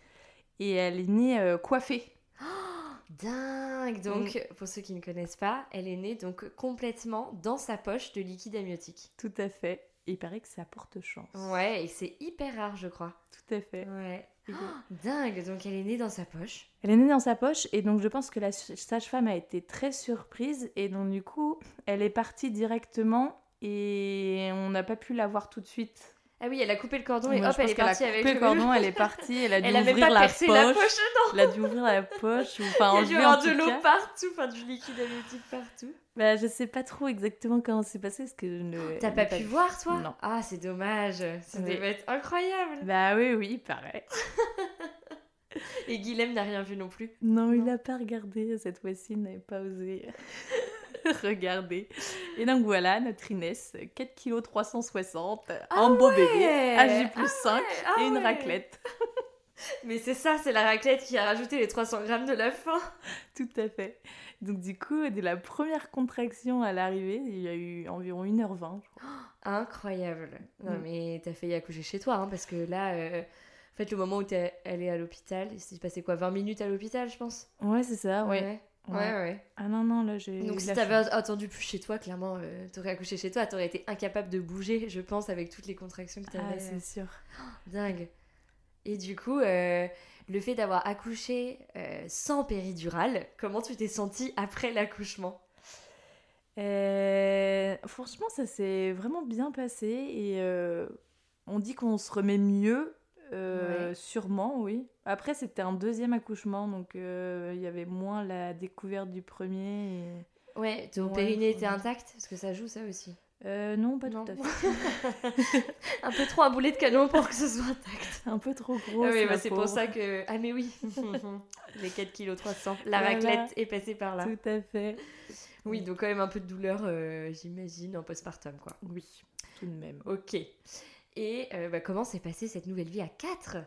Et elle est née euh, coiffée. [GASPS] Dingue. Donc, Mm. pour ceux qui ne connaissent pas, elle est née donc complètement dans sa poche de liquide amniotique. Tout à fait. Et il paraît que ça porte chance. Ouais, et c'est hyper rare, je crois. Tout à fait. Ouais. Donc- Dingue. Donc, elle est née dans sa poche. Elle est née dans sa poche et donc je pense que la sage-femme a été très surprise et donc du coup elle est partie directement et on n'a pas pu la voir tout de suite. Ah oui, elle a coupé le cordon et hop, elle est a partie avec coupé le cordon, elle est partie, elle a [LAUGHS] dû Elle a ouvrir pas la percé poche, la poche, non. elle a dû ouvrir la poche ou enfin Il y a dû avoir de l'eau partout, enfin du liquide amniotique partout. Bah, je sais pas trop exactement comment c'est passé parce que je ne T'as pas pu voir, toi? Non. Ah, c'est dommage. Ça Oui. devait être incroyable. Bah oui oui pareil. [LAUGHS] Et Guilhem n'a rien vu non plus. Non, il Non. n'a pas regardé cette fois-ci, il n'avait pas osé [LAUGHS] [LAUGHS] regarder. Et donc voilà, notre Inès, 4 kg 360, un beau bébé, âgé plus 5 ah et une ouais. raclette. [LAUGHS] Mais c'est ça, c'est la raclette qui a rajouté les 300 grammes de la fin. Tout à fait. Donc du coup, dès la première contraction à l'arrivée, il y a eu environ 1h20, je crois. [GASPS] Incroyable. Non, Mm. mais t'as failli accoucher chez toi, hein, parce que là, euh, en fait, le moment où t'es allée à l'hôpital, il s'est passé quoi 20 minutes à l'hôpital, je pense? Ouais, c'est ça, ouais. ouais. Ouais. Ouais, ouais. Ah non, non, là j'ai... Donc si t'avais attendu plus chez toi, clairement, euh, t'aurais accouché chez toi, t'aurais été incapable de bouger, je pense, avec toutes les contractions que je- Ah, t'avais. c'est sûr. [GASPS] Dingue. Et du coup, euh, le fait d'avoir accouché euh, sans péridurale, comment tu t'es sentie après l'accouchement? Euh, franchement, ça s'est vraiment bien passé et euh, on dit qu'on se remet mieux, euh, Ouais. sûrement, oui. Après, c'était un deuxième accouchement, donc euh, il y avait moins la découverte du premier. et- Ouais, ton périnée était intact Parce que ça joue ça aussi. Euh, non, pas Non. tout à [LAUGHS] fait. Un peu trop un boulet de canon pour que ce soit intact. Un peu trop gros. Ah oui, la bah c'est pour ça que... Ah mais oui [LAUGHS] Les 4 kg 300. La Voilà. raclette est passée par là. Tout à fait. Oui, donc quand même un peu de douleur, euh, j'imagine, en postpartum, quoi. Oui, tout de même. Ok. Et euh, bah, comment s'est passée cette nouvelle vie à 4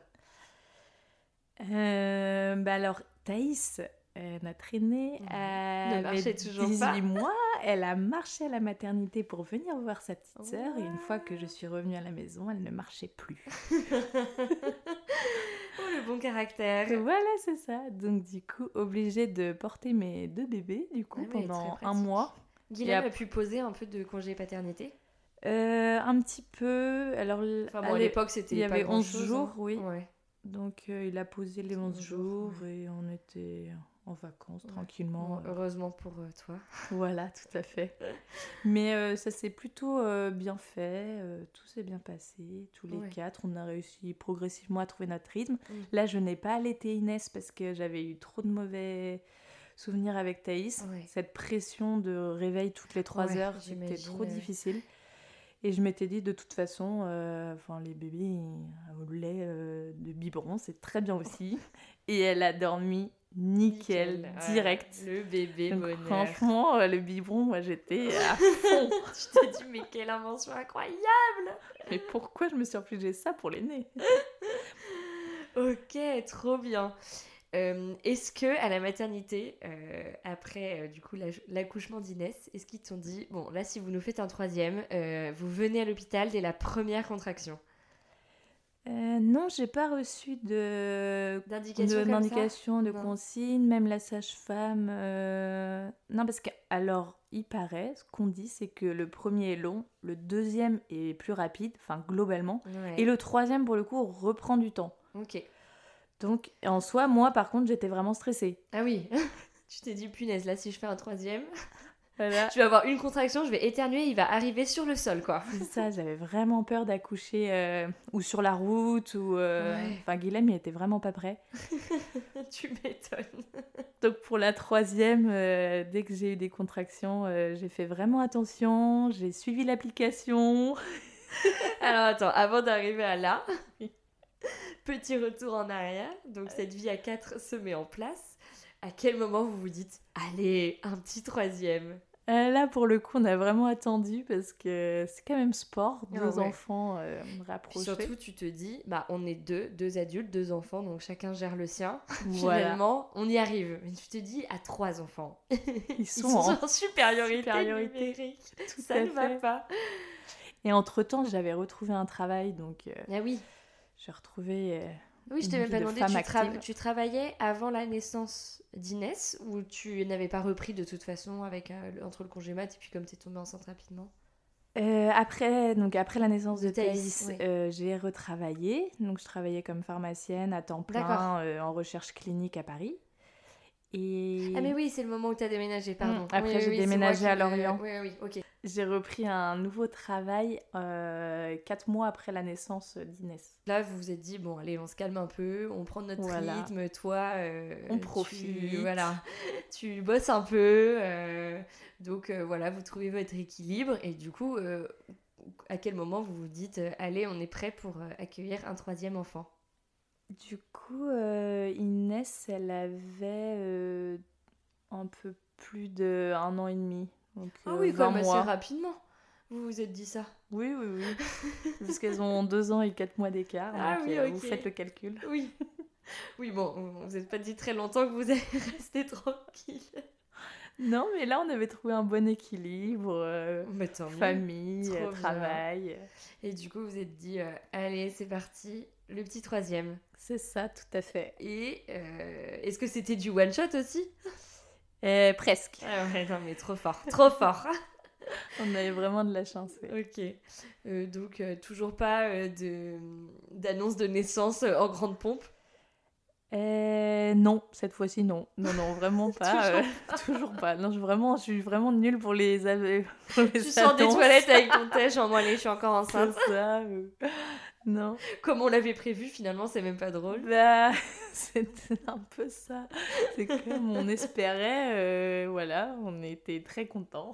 Euh, bah alors, Thaïs, euh, notre aînée, Mhm. avait marchait toujours 18 pas. mois. Elle a marché à la maternité pour venir voir sa petite sœur. Et une fois que je suis revenue à la maison, elle ne marchait plus. [LAUGHS] Oh, le bon caractère voilà, c'est ça. Donc, du coup, obligée de porter mes deux bébés, du coup, Ah pendant un mois. Guilhem Et a pu poser un peu de congé paternité? Euh, un petit peu. Alors, Enfin à bon, à l'é- l'époque, c'était il y pas avait 11 grand-chose, jours, hein. oui. Ouais. Donc, euh, il a posé les 11 11 jours et on était en vacances Ouais. tranquillement. Bon, heureusement pour euh, toi. [LAUGHS] Voilà, tout à fait. Mais euh, ça s'est plutôt euh, bien fait, euh, tout s'est bien passé, tous les Ouais. quatre, on a réussi progressivement à trouver notre rythme. Mm. Là, je n'ai pas allaité Inès parce que j'avais eu trop de mauvais souvenirs avec Thaïs. Cette pression de réveil toutes les trois Ouais, heures, c'était trop difficile. Et je m'étais dit, de toute façon, euh, enfin, les bébés au lait euh, de biberon, c'est très bien aussi. [LAUGHS] Et elle a dormi nickel, Nickel, direct. ouais, le bébé Donc, bonheur. franchement, euh, le biberon, moi, j'étais à [LAUGHS] fond. je t'ai dit, mais quelle invention incroyable Mais pourquoi je me suis infligé ça pour l'aîné [LAUGHS] Ok, trop bien. Euh, est-ce que à la maternité, euh, après euh, du coup l'accouchement d'Inès, est-ce qu'ils t'ont dit bon là si vous nous faites un troisième, vous venez à l'hôpital dès la première contraction? Non, j'ai pas reçu de D'indication de- d'indication, de consigne, même la sage-femme. Non, parce que, alors, il paraît, ce qu'on dit, c'est que le premier est long, le deuxième est plus rapide, enfin, globalement, Ouais. et le troisième, pour le coup, reprend du temps. Ok. Donc, en soi, moi, par contre, j'étais vraiment stressée. Ah oui. [LAUGHS] tu t'es dit punaise là si je fais un troisième, [LAUGHS] Voilà. tu vas avoir une contraction, je vais éternuer, il va arriver sur le sol quoi. C'est ça, j'avais vraiment peur d'accoucher euh, ou sur la route, ou... euh, Ouais. Enfin, Guilhem, il était vraiment pas prêt. [LAUGHS] tu m'étonnes. Donc pour la troisième, euh, dès que j'ai eu des contractions, j'ai fait vraiment attention, j'ai suivi l'application. Alors attends, avant d'arriver à là, [LAUGHS] petit retour en arrière. Donc cette vie à 4 se met en place. À quel moment vous vous dites, allez, un petit troisième? Euh, là pour le coup, on a vraiment attendu parce que c'est quand même sport, Ah deux ouais. enfants euh, rapprochés. surtout, tu te dis, bah on est deux, deux adultes, deux enfants, donc chacun gère le sien. [LAUGHS] Voilà. Finalement, on y arrive. Mais tu te dis, à trois enfants, [LAUGHS] Ils ils sont, sont en- en supériorité, supériorité. numérique. Tout Ça ne va pas. Et entre-temps, j'avais retrouvé un travail, donc euh, Ah oui. J'ai retrouvé... euh, Oui, je t'ai même pas demandé, tu, tra- active. tu travaillais avant la naissance d'Inès ou tu n'avais pas repris de toute façon avec euh, entre le congé mat et puis comme tu es tombée enceinte rapidement? Euh, après, donc après la naissance de De Thaïs, oui. euh, j'ai retravaillé. Donc je travaillais comme pharmacienne à temps plein euh, en recherche clinique à Paris. Et Ah mais oui, c'est le moment où tu as déménagé, pardon. Mm, après, Oui, j'ai oui, déménagé à Lorient. Oui, oui, ok. J'ai repris un nouveau travail euh, quatre mois après la naissance d'Inès. Là, vous vous êtes dit, bon, allez, on se calme un peu, on prend notre Voilà. rythme, toi... euh, On tu- profite. voilà, tu bosses un peu, euh, donc euh, voilà, vous trouvez votre équilibre et du coup, à quel moment vous vous dites, allez, on est prêt pour accueillir un troisième enfant? Du coup, Inès, elle avait un peu plus de un an et demi. Donc, Ah euh, oui, 20 comme assez rapidement. Vous vous êtes dit ça Oui, oui, oui. [LAUGHS] Parce qu'elles ont deux ans et quatre mois d'écart. Ah donc, oui, euh. Vous faites le calcul. Oui. Oui, bon, vous n'êtes pas dit très longtemps que vous allez [LAUGHS] rester tranquille. Non, mais là, on avait trouvé un bon équilibre. euh, Mais tant mieux. famille, euh, travail. Et du coup, vous vous êtes dit, euh, allez, c'est parti, le petit troisième. C'est ça, tout à fait. Et est-ce que c'était du one shot aussi? Euh, presque. Ah ouais, non, mais trop fort, [LAUGHS] trop fort. [LAUGHS] On avait vraiment de la chance. ok. Euh, donc, euh, toujours pas de d'annonce de naissance en grande pompe? Non, cette fois-ci, non. Non, non, vraiment [LAUGHS] pas. Toujours toujours pas. Non, je, vraiment, je suis vraiment nulle pour les... pour les Tu sors des toilettes avec ton tèche en moi, allez, je suis encore enceinte. Ça. Non. Comme on l'avait prévu, finalement, c'est même pas drôle. Bah, [LAUGHS] c'était un peu ça. C'est comme on espérait. euh, voilà, on était très contents.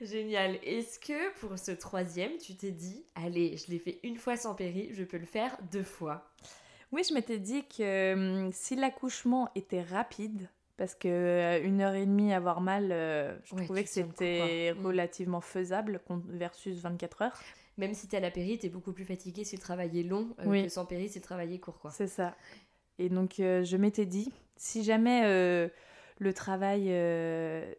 Génial. Est-ce que pour ce troisième, tu t'es dit, allez, je l'ai fait une fois sans péri, je peux le faire deux fois? Oui, je m'étais dit que hum, si l'accouchement était rapide, parce que euh, une heure et demie avoir mal, euh, je Ouais, trouvais que c'était quoi. Mm. relativement faisable versus 24 heures. Même si t'as la péri, t'es beaucoup plus fatigué si le travail est long euh, Oui. que sans péri si le travail est court, quoi. C'est ça. Et donc, euh, je m'étais dit, si jamais euh, le travail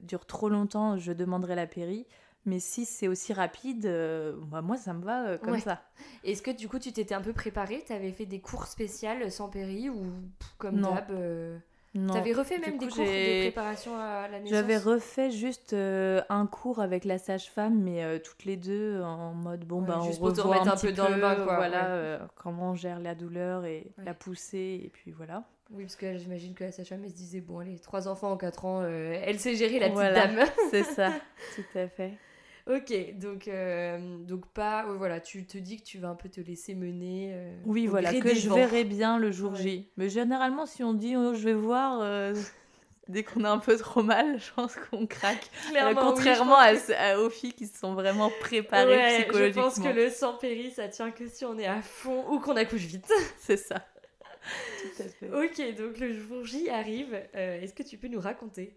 dure trop longtemps, je demanderai la péri. Mais si c'est aussi rapide, bah, moi, ça me va comme Ouais. ça. Est-ce que du coup tu t'étais un peu préparée? T'avais fait des cours spéciales sans péri ou pff, comme d'hab Non. T'avais refait même des cours de préparation à la naissance J'avais refait juste euh, un cours avec la sage-femme, mais euh, toutes les deux en mode bon Ouais, bah on juste pour te revoit remettre un petit peu dans le bain, quoi, Voilà ouais. euh, comment on gère la douleur et Ouais. la poussée et puis voilà. Oui, parce que j'imagine que la sage-femme elle se disait bon, allez, trois enfants en quatre ans, elle sait gérer la petite Voilà. dame. C'est ça, [LAUGHS] tout à fait. Ok, donc, euh, donc pas. voilà, tu te dis que tu vas un peu te laisser mener. euh, Oui voilà que je vents. verrai bien le jour Ouais. J. Mais généralement si on dit oh, je vais voir, euh, [LAUGHS] Dès qu'on a un peu trop mal, je pense qu'on craque. Clairement, oui, contrairement je à, pense que- à- aux filles qui se sont vraiment préparées Ouais, je psychologiquement. pense que le sang péri, ça tient que si on est à fond ou qu'on accouche vite. [LAUGHS] C'est ça. [LAUGHS] Tout à fait. ok, donc le jour J arrive. Est-ce que tu peux nous raconter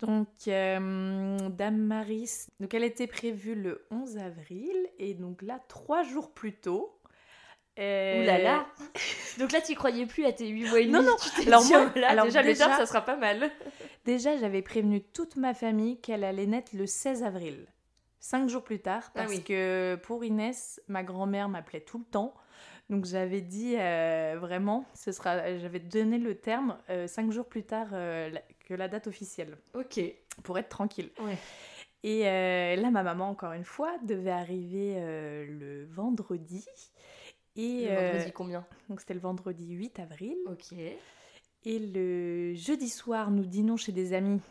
Donc, euh, Dame Maris, donc elle était prévue le 11 avril, et donc là, trois jours plus tôt. euh, Ouh là là [LAUGHS] Donc là, tu croyais plus à tes 8 mois et demi Non, non. Tu Alors dit, moi- oh là, alors déjà, le déjà- ça sera pas mal. [LAUGHS] Déjà, j'avais prévenu toute ma famille qu'elle allait naître le 16 avril. Cinq jours plus tard, Ah parce oui. que pour Inès, ma grand-mère m'appelait tout le temps. Donc j'avais dit euh, vraiment, ce sera, j'avais donné le terme euh, cinq jours plus tard euh, que la date officielle, Ok. pour être tranquille. Ouais. Et là, ma maman, encore une fois, devait arriver le vendredi. Et, Le vendredi combien? donc c'était le vendredi 8 avril. Ok. Et le jeudi soir, nous dînons chez des amis.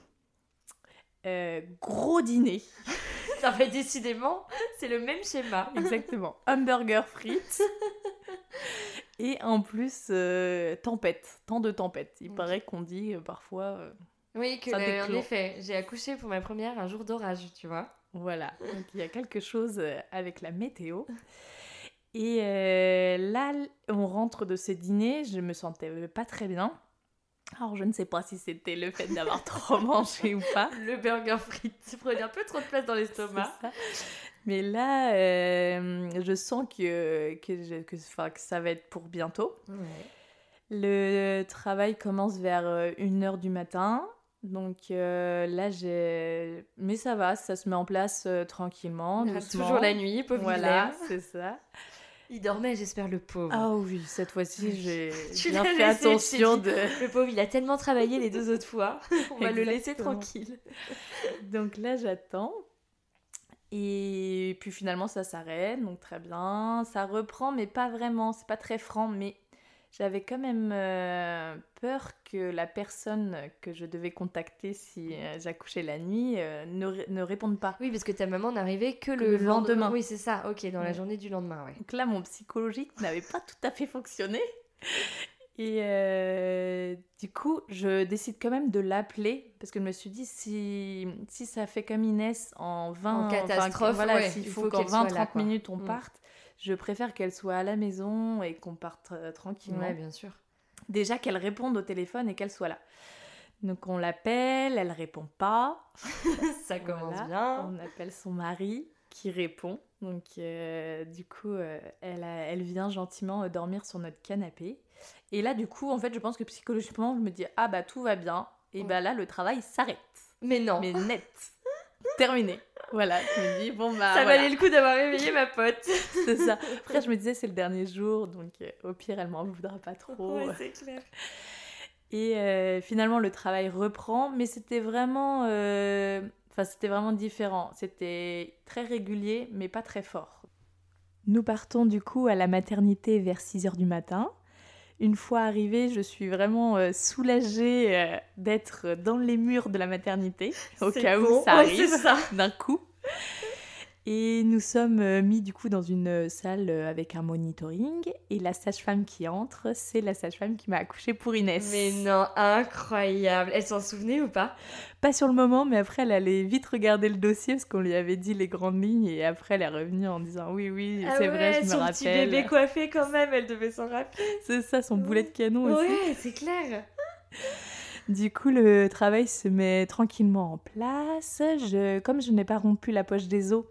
Gros dîner, [LAUGHS] Ça fait décidément, c'est le même schéma. exactement. Hamburger frites. [LAUGHS] Et en plus, euh, tempête, temps de tempête. Il paraît qu'on dit euh, parfois. euh, Oui, que Ça le- en effet, j'ai accouché pour ma première un jour d'orage, tu vois. voilà. [LAUGHS] Donc il y a quelque chose avec la météo. Et là, on rentre de ce dîner, je me sentais pas très bien. Alors je ne sais pas si c'était le fait d'avoir [LAUGHS] trop mangé ou pas. Le burger frites prenait un peu trop de place dans l'estomac. Mais là, euh, je sens que, que, je- que, ça va être pour bientôt. Le travail commence vers 1h du matin. Donc euh, là, j'ai... Mais ça va, ça se met en place euh, tranquillement, Ah, doucement. Toujours la nuit, pauvre Voilà, c'est ça. Il dormait, j'espère, le pauvre. Ah oui, cette fois-ci, j'ai [LAUGHS] bien fait attention de... Le pauvre, il a tellement travaillé les deux autres fois. [LAUGHS] On va le laisser tranquille. Donc là, j'attends. Et puis finalement, ça s'arrête, donc très bien. Ça reprend, mais pas vraiment. C'est pas très franc, mais j'avais quand même euh, peur que la personne que je devais contacter si euh, j'accouchais la nuit euh, ne, ne réponde pas. Oui, parce que ta maman n'arrivait que, Que le, le lendemain. lendemain. Oui, c'est ça. Ok, dans la journée du lendemain, ouais. Donc là, mon psychologique n'avait pas tout à fait fonctionné. Et euh, du coup, je décide quand même de l'appeler parce que je me suis dit si, si ça fait comme Inès en 20 En enfin, catastrophe, voilà, ouais, il faut, faut qu'en qu'elle soit 20-30 là, quoi. minutes on Mm. parte, je préfère qu'elle soit à la maison et qu'on parte euh, tranquillement. Ouais, bien sûr. Déjà qu'elle réponde au téléphone et qu'elle soit là. Donc on l'appelle, elle répond pas. [LAUGHS] ça commence Voilà. bien. On appelle son mari qui répond. Donc, euh, du coup, euh, elle, a- elle vient gentiment dormir sur notre canapé. Et là, du coup, en fait, je pense que psychologiquement, je me dis Ah, bah, tout va bien. Et bah là, le travail s'arrête. Mais non. Mais net. [LAUGHS] Terminé. Voilà, je me dis Bon, bah. ça voilà. valait le coup d'avoir réveillé ma pote. [LAUGHS] C'est ça. Après, je me disais C'est le dernier jour. Donc, euh, au pire, elle m'en voudra pas trop. Ouais, c'est clair. [LAUGHS] Et euh, finalement, le travail reprend, mais c'était vraiment, euh, enfin, c'était vraiment différent. C'était très régulier, mais pas très fort. Nous partons du coup à la maternité vers 6 heures du matin. Une fois arrivée, je suis vraiment euh, soulagée euh, d'être dans les murs de la maternité, au cas où ça arrive d'un coup. Et nous sommes euh, mis du coup dans une euh, salle euh, avec un monitoring. Et la sage-femme qui entre, c'est la sage-femme qui m'a accouchée pour Inès. Mais non, incroyable. Elle s'en souvenait ou pas? Pas sur le moment, mais après elle allait vite regarder le dossier parce qu'on lui avait dit les grandes lignes. Et après elle est revenue en disant oui, oui, Ah c'est ouais, vrai, je me son rappelle. petit bébé coiffé quand même, elle devait s'en rappeler. C'est ça, son boulet de canon aussi. Ouais, c'est clair. Du coup, le travail se met tranquillement en place. Je, comme je n'ai pas rompu la poche des os,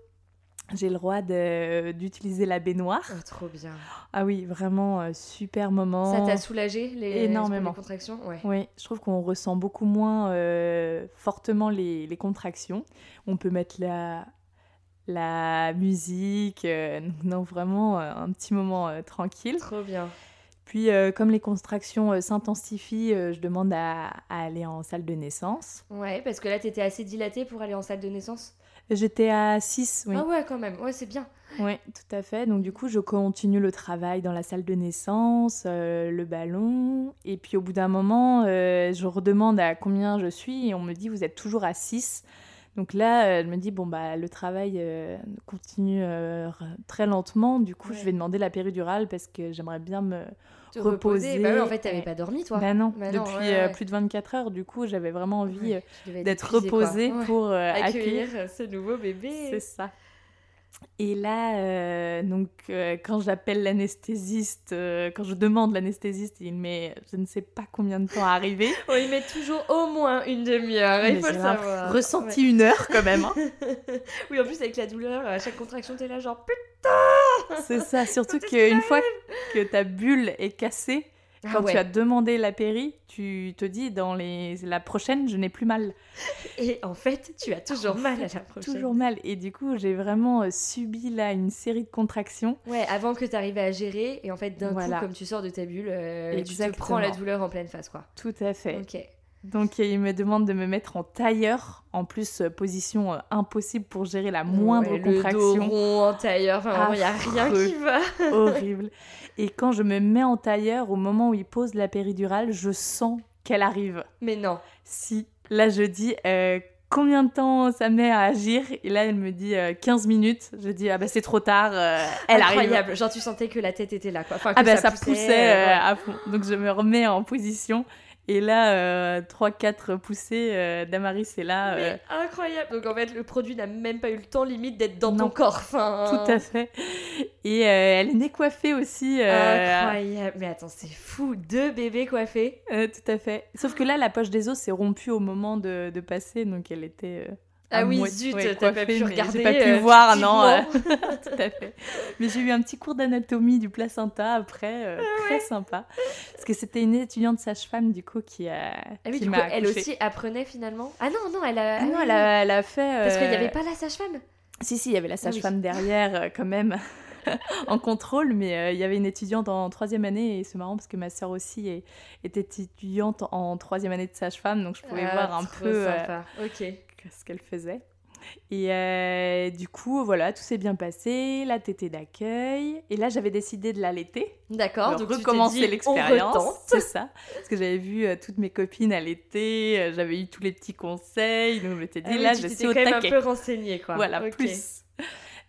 j'ai le droit d'utiliser la baignoire. Oh, trop bien. Ah oui, vraiment euh, super moment. Ça t'a soulagé les, Énormément. les contractions? Ouais. Oui, je trouve qu'on ressent beaucoup moins euh, fortement les, les contractions. On peut mettre la, la musique, euh, non vraiment euh, un petit moment euh, tranquille. Trop bien. Puis euh, comme les contractions euh, s'intensifient, euh, je demande à, à aller en salle de naissance. Ouais, parce que là, t'étais assez dilatée pour aller en salle de naissance? J'étais à 6, oui. Ah ouais, quand même. Ouais, c'est bien. Oui, tout à fait. Donc du coup, je continue le travail dans la salle de naissance, le ballon. Et puis au bout d'un moment, je redemande à combien je suis et on me dit vous êtes toujours à 6. Donc là, elle me dit bon bah le travail euh, continue euh, très lentement. Du coup, Ouais. je vais demander la péridurale parce que j'aimerais bien me Te reposer. Bah en fait, t'avais pas dormi, toi. Bah non, Bah non, depuis ouais, euh, ouais. plus de 24 heures. Du coup, j'avais vraiment envie Ouais, euh, d'être quoi. reposée pour euh, accueillir accueillir. ce nouveau bébé. C'est ça. Et là, euh, donc, euh, quand j'appelle l'anesthésiste, euh, quand je demande l'anesthésiste, il met je ne sais pas combien de temps à arriver. [LAUGHS] On y met toujours au moins une demi-heure, il faut le savoir. Ressenti une heure quand même. hein. [LAUGHS] Oui, en plus, avec la douleur, à chaque contraction, t'es là, genre putain C'est ça, surtout qu'une fois que ta bulle est cassée, Ah quand ouais. tu as demandé la péri, tu te dis dans les... la prochaine, je n'ai plus mal. Et en fait, tu as toujours En mal fait, à la prochaine. Toujours mal. Et du coup, j'ai vraiment euh, subi là une série de contractions. Ouais, avant que tu arrives à gérer, et en fait, d'un Voilà. coup, comme tu sors de ta bulle, euh, tu te prends la douleur en pleine face, quoi. Tout à fait. Ok. Donc il me demande de me mettre en tailleur, en plus euh, position euh, impossible pour gérer la moindre Ouais, Le dos contraction. rond en tailleur, il n'y a rien qui va. [LAUGHS] Horrible. Et quand je me mets en tailleur, au moment où il pose la péridurale, je sens qu'elle arrive. Mais non. Si, là je dis euh, combien de temps ça met à agir? Et là elle me dit euh, 15 minutes. Je dis ah bah c'est trop tard, euh, elle arrive. Incroyable. Genre, tu sentais que la tête était là, quoi. Enfin, Ah bah ça, poussait, euh, euh, ouais. à fond. Donc je me remets en position. Et là, euh, 3-4 poussées, euh, Damaris est là. euh, incroyable. Donc en fait, le produit n'a même pas eu le temps limite d'être dans Non. ton corps. Enfin, Tout à fait. Et euh, elle est née coiffée aussi. Incroyable. Mais attends, c'est fou. Deux bébés coiffés. tout à fait. Sauf que là, la poche des os s'est rompue au moment de, de passer, donc elle était. Ah à oui, zut, ouais, t'as pas pu regarder. J'ai pas pu euh, voir, non. euh, [LAUGHS] [LAUGHS] tout à fait. Mais j'ai eu un petit cours d'anatomie du placenta après, euh, Ah très sympa. Parce que c'était une étudiante sage-femme, du coup, qui a. Ah oui, qui du coup, elle aussi apprenait finalement? Ah non, non, elle a. Ah non, oui, elle a, elle a fait. Parce qu'il n'y avait pas la sage-femme? Si, si, il y avait la oui. sage-femme derrière quand même [LAUGHS] en contrôle, mais euh, il y avait une étudiante en troisième année et c'est marrant parce que ma sœur aussi est- était étudiante en troisième année de sage-femme, donc je pouvais Ah, voir un peu euh, sympa. Ce qu'elle faisait. Et euh, du coup, voilà, tout s'est bien passé, la tétée d'accueil. Et là, j'avais décidé de l'allaiter. D'accord, de donc recommencer l'expérience. [LAUGHS] C'est ça. Parce que j'avais vu euh, toutes mes copines allaiter, euh, j'avais eu tous les petits conseils. Donc je m'étais dit, Ah oui, là, je suis au taquet. un peu renseignée, quoi. Voilà, Ok. plus.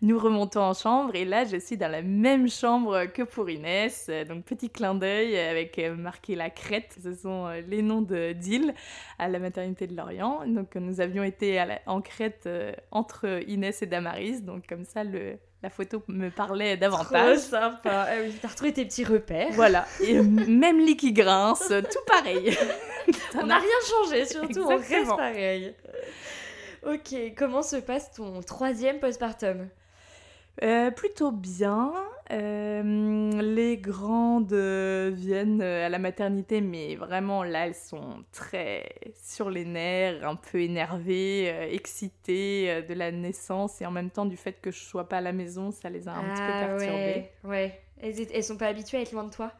Nous remontons en chambre et là je suis dans la même chambre que pour Inès. Euh, Donc petit clin d'œil avec euh, marqué la crête. Ce sont euh, les noms de d'îles à la maternité de Lorient. Donc nous avions été à la- en crête entre Inès et Damaris. Donc comme ça le, la photo me parlait Trop davantage. sympa. Ah oui, t'as retrouvé tes petits repères. Voilà, et même lit qui grince, tout pareil. [LAUGHS] On n'a rien changé, surtout on reste Exactement. pareil. Ok, comment se passe ton troisième postpartum? Euh, plutôt bien. Euh, les grandes euh, viennent à la maternité, mais vraiment là, elles sont très sur les nerfs, un peu énervées, euh, excitées de la naissance et en même temps du fait que je sois pas à la maison, ça les a un petit peu perturbées. Ah ouais, ouais. Elles, elles sont pas habituées à être loin de toi?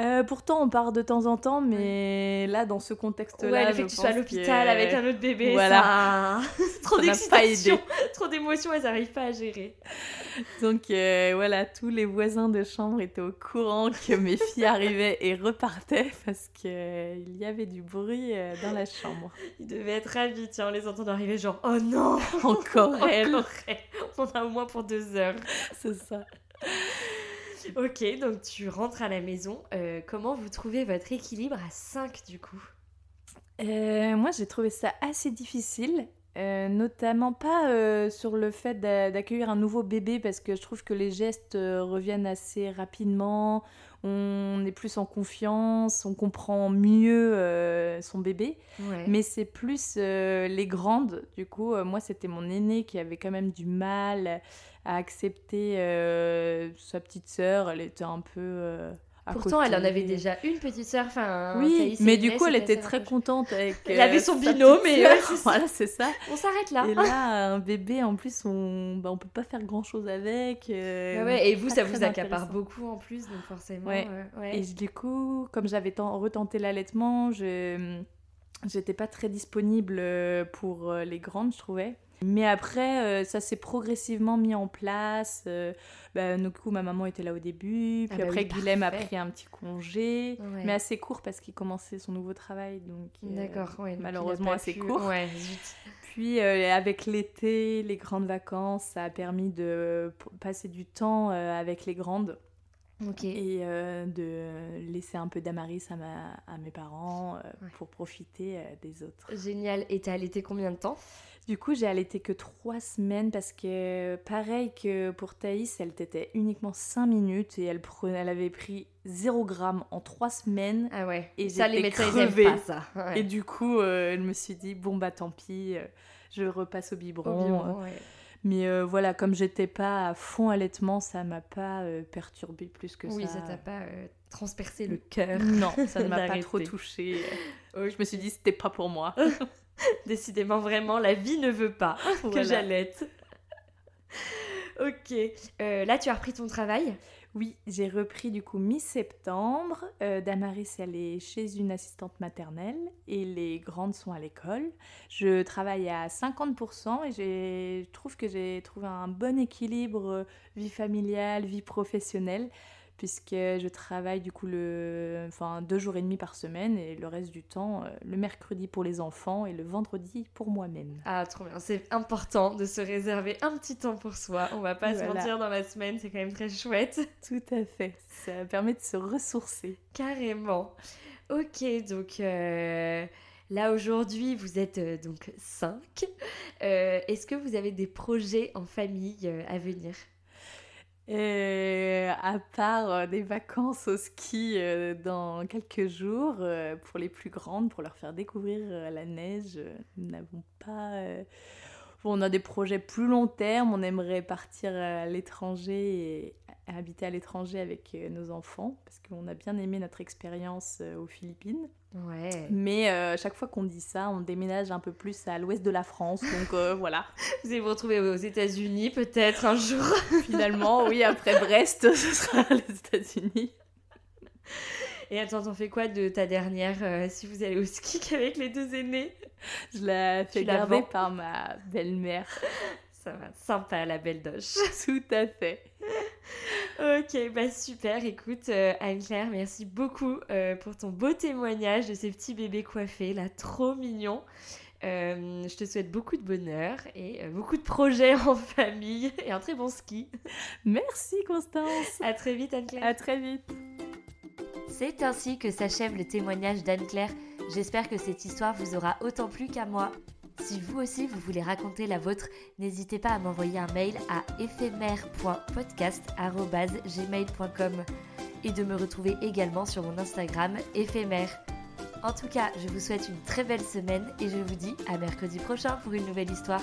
Euh, pourtant, on part de temps en temps, mais là, dans ce contexte-là, Ouais, le je fait que tu sois à l'hôpital que- avec un autre bébé, Voilà. ça... [LAUGHS] trop d'excitation, [LAUGHS] trop d'émotions, elles n'arrivent pas à gérer. Donc euh, voilà, tous les voisins de chambre étaient au courant que mes [LAUGHS] filles arrivaient et repartaient parce qu'il y avait du bruit euh, dans la chambre. Ils devaient être ravis, tiens, en les entendant arriver, genre, oh non Encore elle, Encore elle. On a au moins pour deux heures. c'est ça. Ok, donc tu rentres à la maison. Euh, comment vous trouvez votre équilibre à 5 du coup? Euh, moi, j'ai trouvé ça assez difficile. euh, notamment pas sur le fait d'a- d'accueillir un nouveau bébé parce que je trouve que les gestes reviennent assez rapidement, on est plus en confiance, on comprend mieux euh, son bébé. Ouais. Mais c'est plus euh, les grandes. Du coup, euh, moi, c'était mon aînée qui avait quand même du mal à accepter euh, sa petite sœur. Elle était un peu. euh, à Pourtant, elle en avait déjà une petite sœur. Enfin, Oui, mais du coup, elle était très contente avec. [LAUGHS] Elle euh, avait son sa binôme, ça. voilà, c'est ça. On s'arrête là. Et là, [LAUGHS] un bébé, en plus, on bah, on peut pas faire grand chose avec. euh, Ah ouais, et vous, ça vous accapare beaucoup en plus, donc forcément. Ouais. euh, ouais. Et du coup, comme j'avais ten- retenté l'allaitement, je j'étais pas très disponible euh, pour euh, les grandes, je trouvais. Mais après, euh, ça s'est progressivement mis en place. Euh, bah, du coup, ma maman était là au début. Puis Ah bah après, oui, Guilhem a pris un petit congé, Ouais. mais assez court parce qu'il commençait son nouveau travail. Donc, euh, D'accord, ouais. malheureusement assez pu- court. Ouais, puis avec l'été, les grandes vacances, ça a permis de passer du temps avec les grandes. Et euh, de laisser un peu d'Amaris à, à mes parents euh, pour profiter euh, des autres. Génial. Et t'as allaité combien de temps? Du coup, j'ai allaité que trois semaines parce que, pareil que pour Thaïs, elle était uniquement cinq minutes et elle, prenait, elle avait pris 0 gramme en trois semaines. Ah ouais. Et ça, les médecins, pas ça. Et du coup, je me suis dit, bon bah tant pis, je repasse au biberon. Au biberon mais euh, voilà, comme j'étais pas à fond allaitement, ça m'a pas euh, perturbé plus que ça. Oui, ça t'a pas euh, transpercé le cœur. [LAUGHS] Non, ça ne m'a pas trop touché. je me suis dit, c'était pas pour moi. [LAUGHS] [LAUGHS] Décidément, vraiment, la vie ne veut pas [LAUGHS] que j'allaite. [LAUGHS] ok. là, tu as repris ton travail? Oui, j'ai repris du coup mi-septembre. Euh, Damaris, elle est chez une assistante maternelle et les grandes sont à l'école. Je travaille à 50% et je trouve que j'ai trouvé un bon équilibre euh, vie familiale, vie professionnelle puisque je travaille du coup le, enfin, deux jours et demi par semaine et le reste du temps, euh, le mercredi pour les enfants et le vendredi pour moi-même. Ah, trop bien. C'est important de se réserver un petit temps pour soi. On va pas se mentir dans la semaine, c'est quand même très chouette. [LAUGHS] Tout à fait. Ça permet de se ressourcer. Carrément. Ok, donc... Euh, là aujourd'hui, vous êtes euh, donc cinq. Est-ce que vous avez des projets en famille à venir? Et à part euh, des vacances au ski euh, dans quelques jours, euh, pour les plus grandes, pour leur faire découvrir la neige, nous n'avons pas... on a des projets plus long terme, on aimerait partir à l'étranger et habiter à l'étranger avec nos enfants, parce qu'on a bien aimé notre expérience aux Philippines. Ouais. Mais euh, chaque fois qu'on dit ça, on déménage un peu plus à l'ouest de la France. Donc euh, [LAUGHS] voilà. Vous allez vous retrouver aux États-Unis peut-être un jour. [LAUGHS] Finalement, oui, après Brest, [LAUGHS] ce sera les États-Unis. Et attends, t'en fais quoi de ta dernière euh, si vous allez au ski avec les deux aînés? Je la fais garder par ma belle-mère. Ça va, sympa la belle doche. Tout à fait. Ok, bah super. Écoute, euh, Anne-Claire, merci beaucoup euh, pour ton beau témoignage de ces petits bébés coiffés, là, trop mignons. Euh, je te souhaite beaucoup de bonheur et beaucoup de projets en [LAUGHS] famille et un très bon ski. Merci Constance. À très vite Anne-Claire. À très vite. C'est ainsi que s'achève le témoignage d'Anne-Claire. J'espère que cette histoire vous aura autant plu qu'à moi. Si vous aussi vous voulez raconter la vôtre, n'hésitez pas à m'envoyer un mail à éphémère.podcast.gmail.com et de me retrouver également sur mon Instagram éphémère. En tout cas, je vous souhaite une très belle semaine et je vous dis à mercredi prochain pour une nouvelle histoire.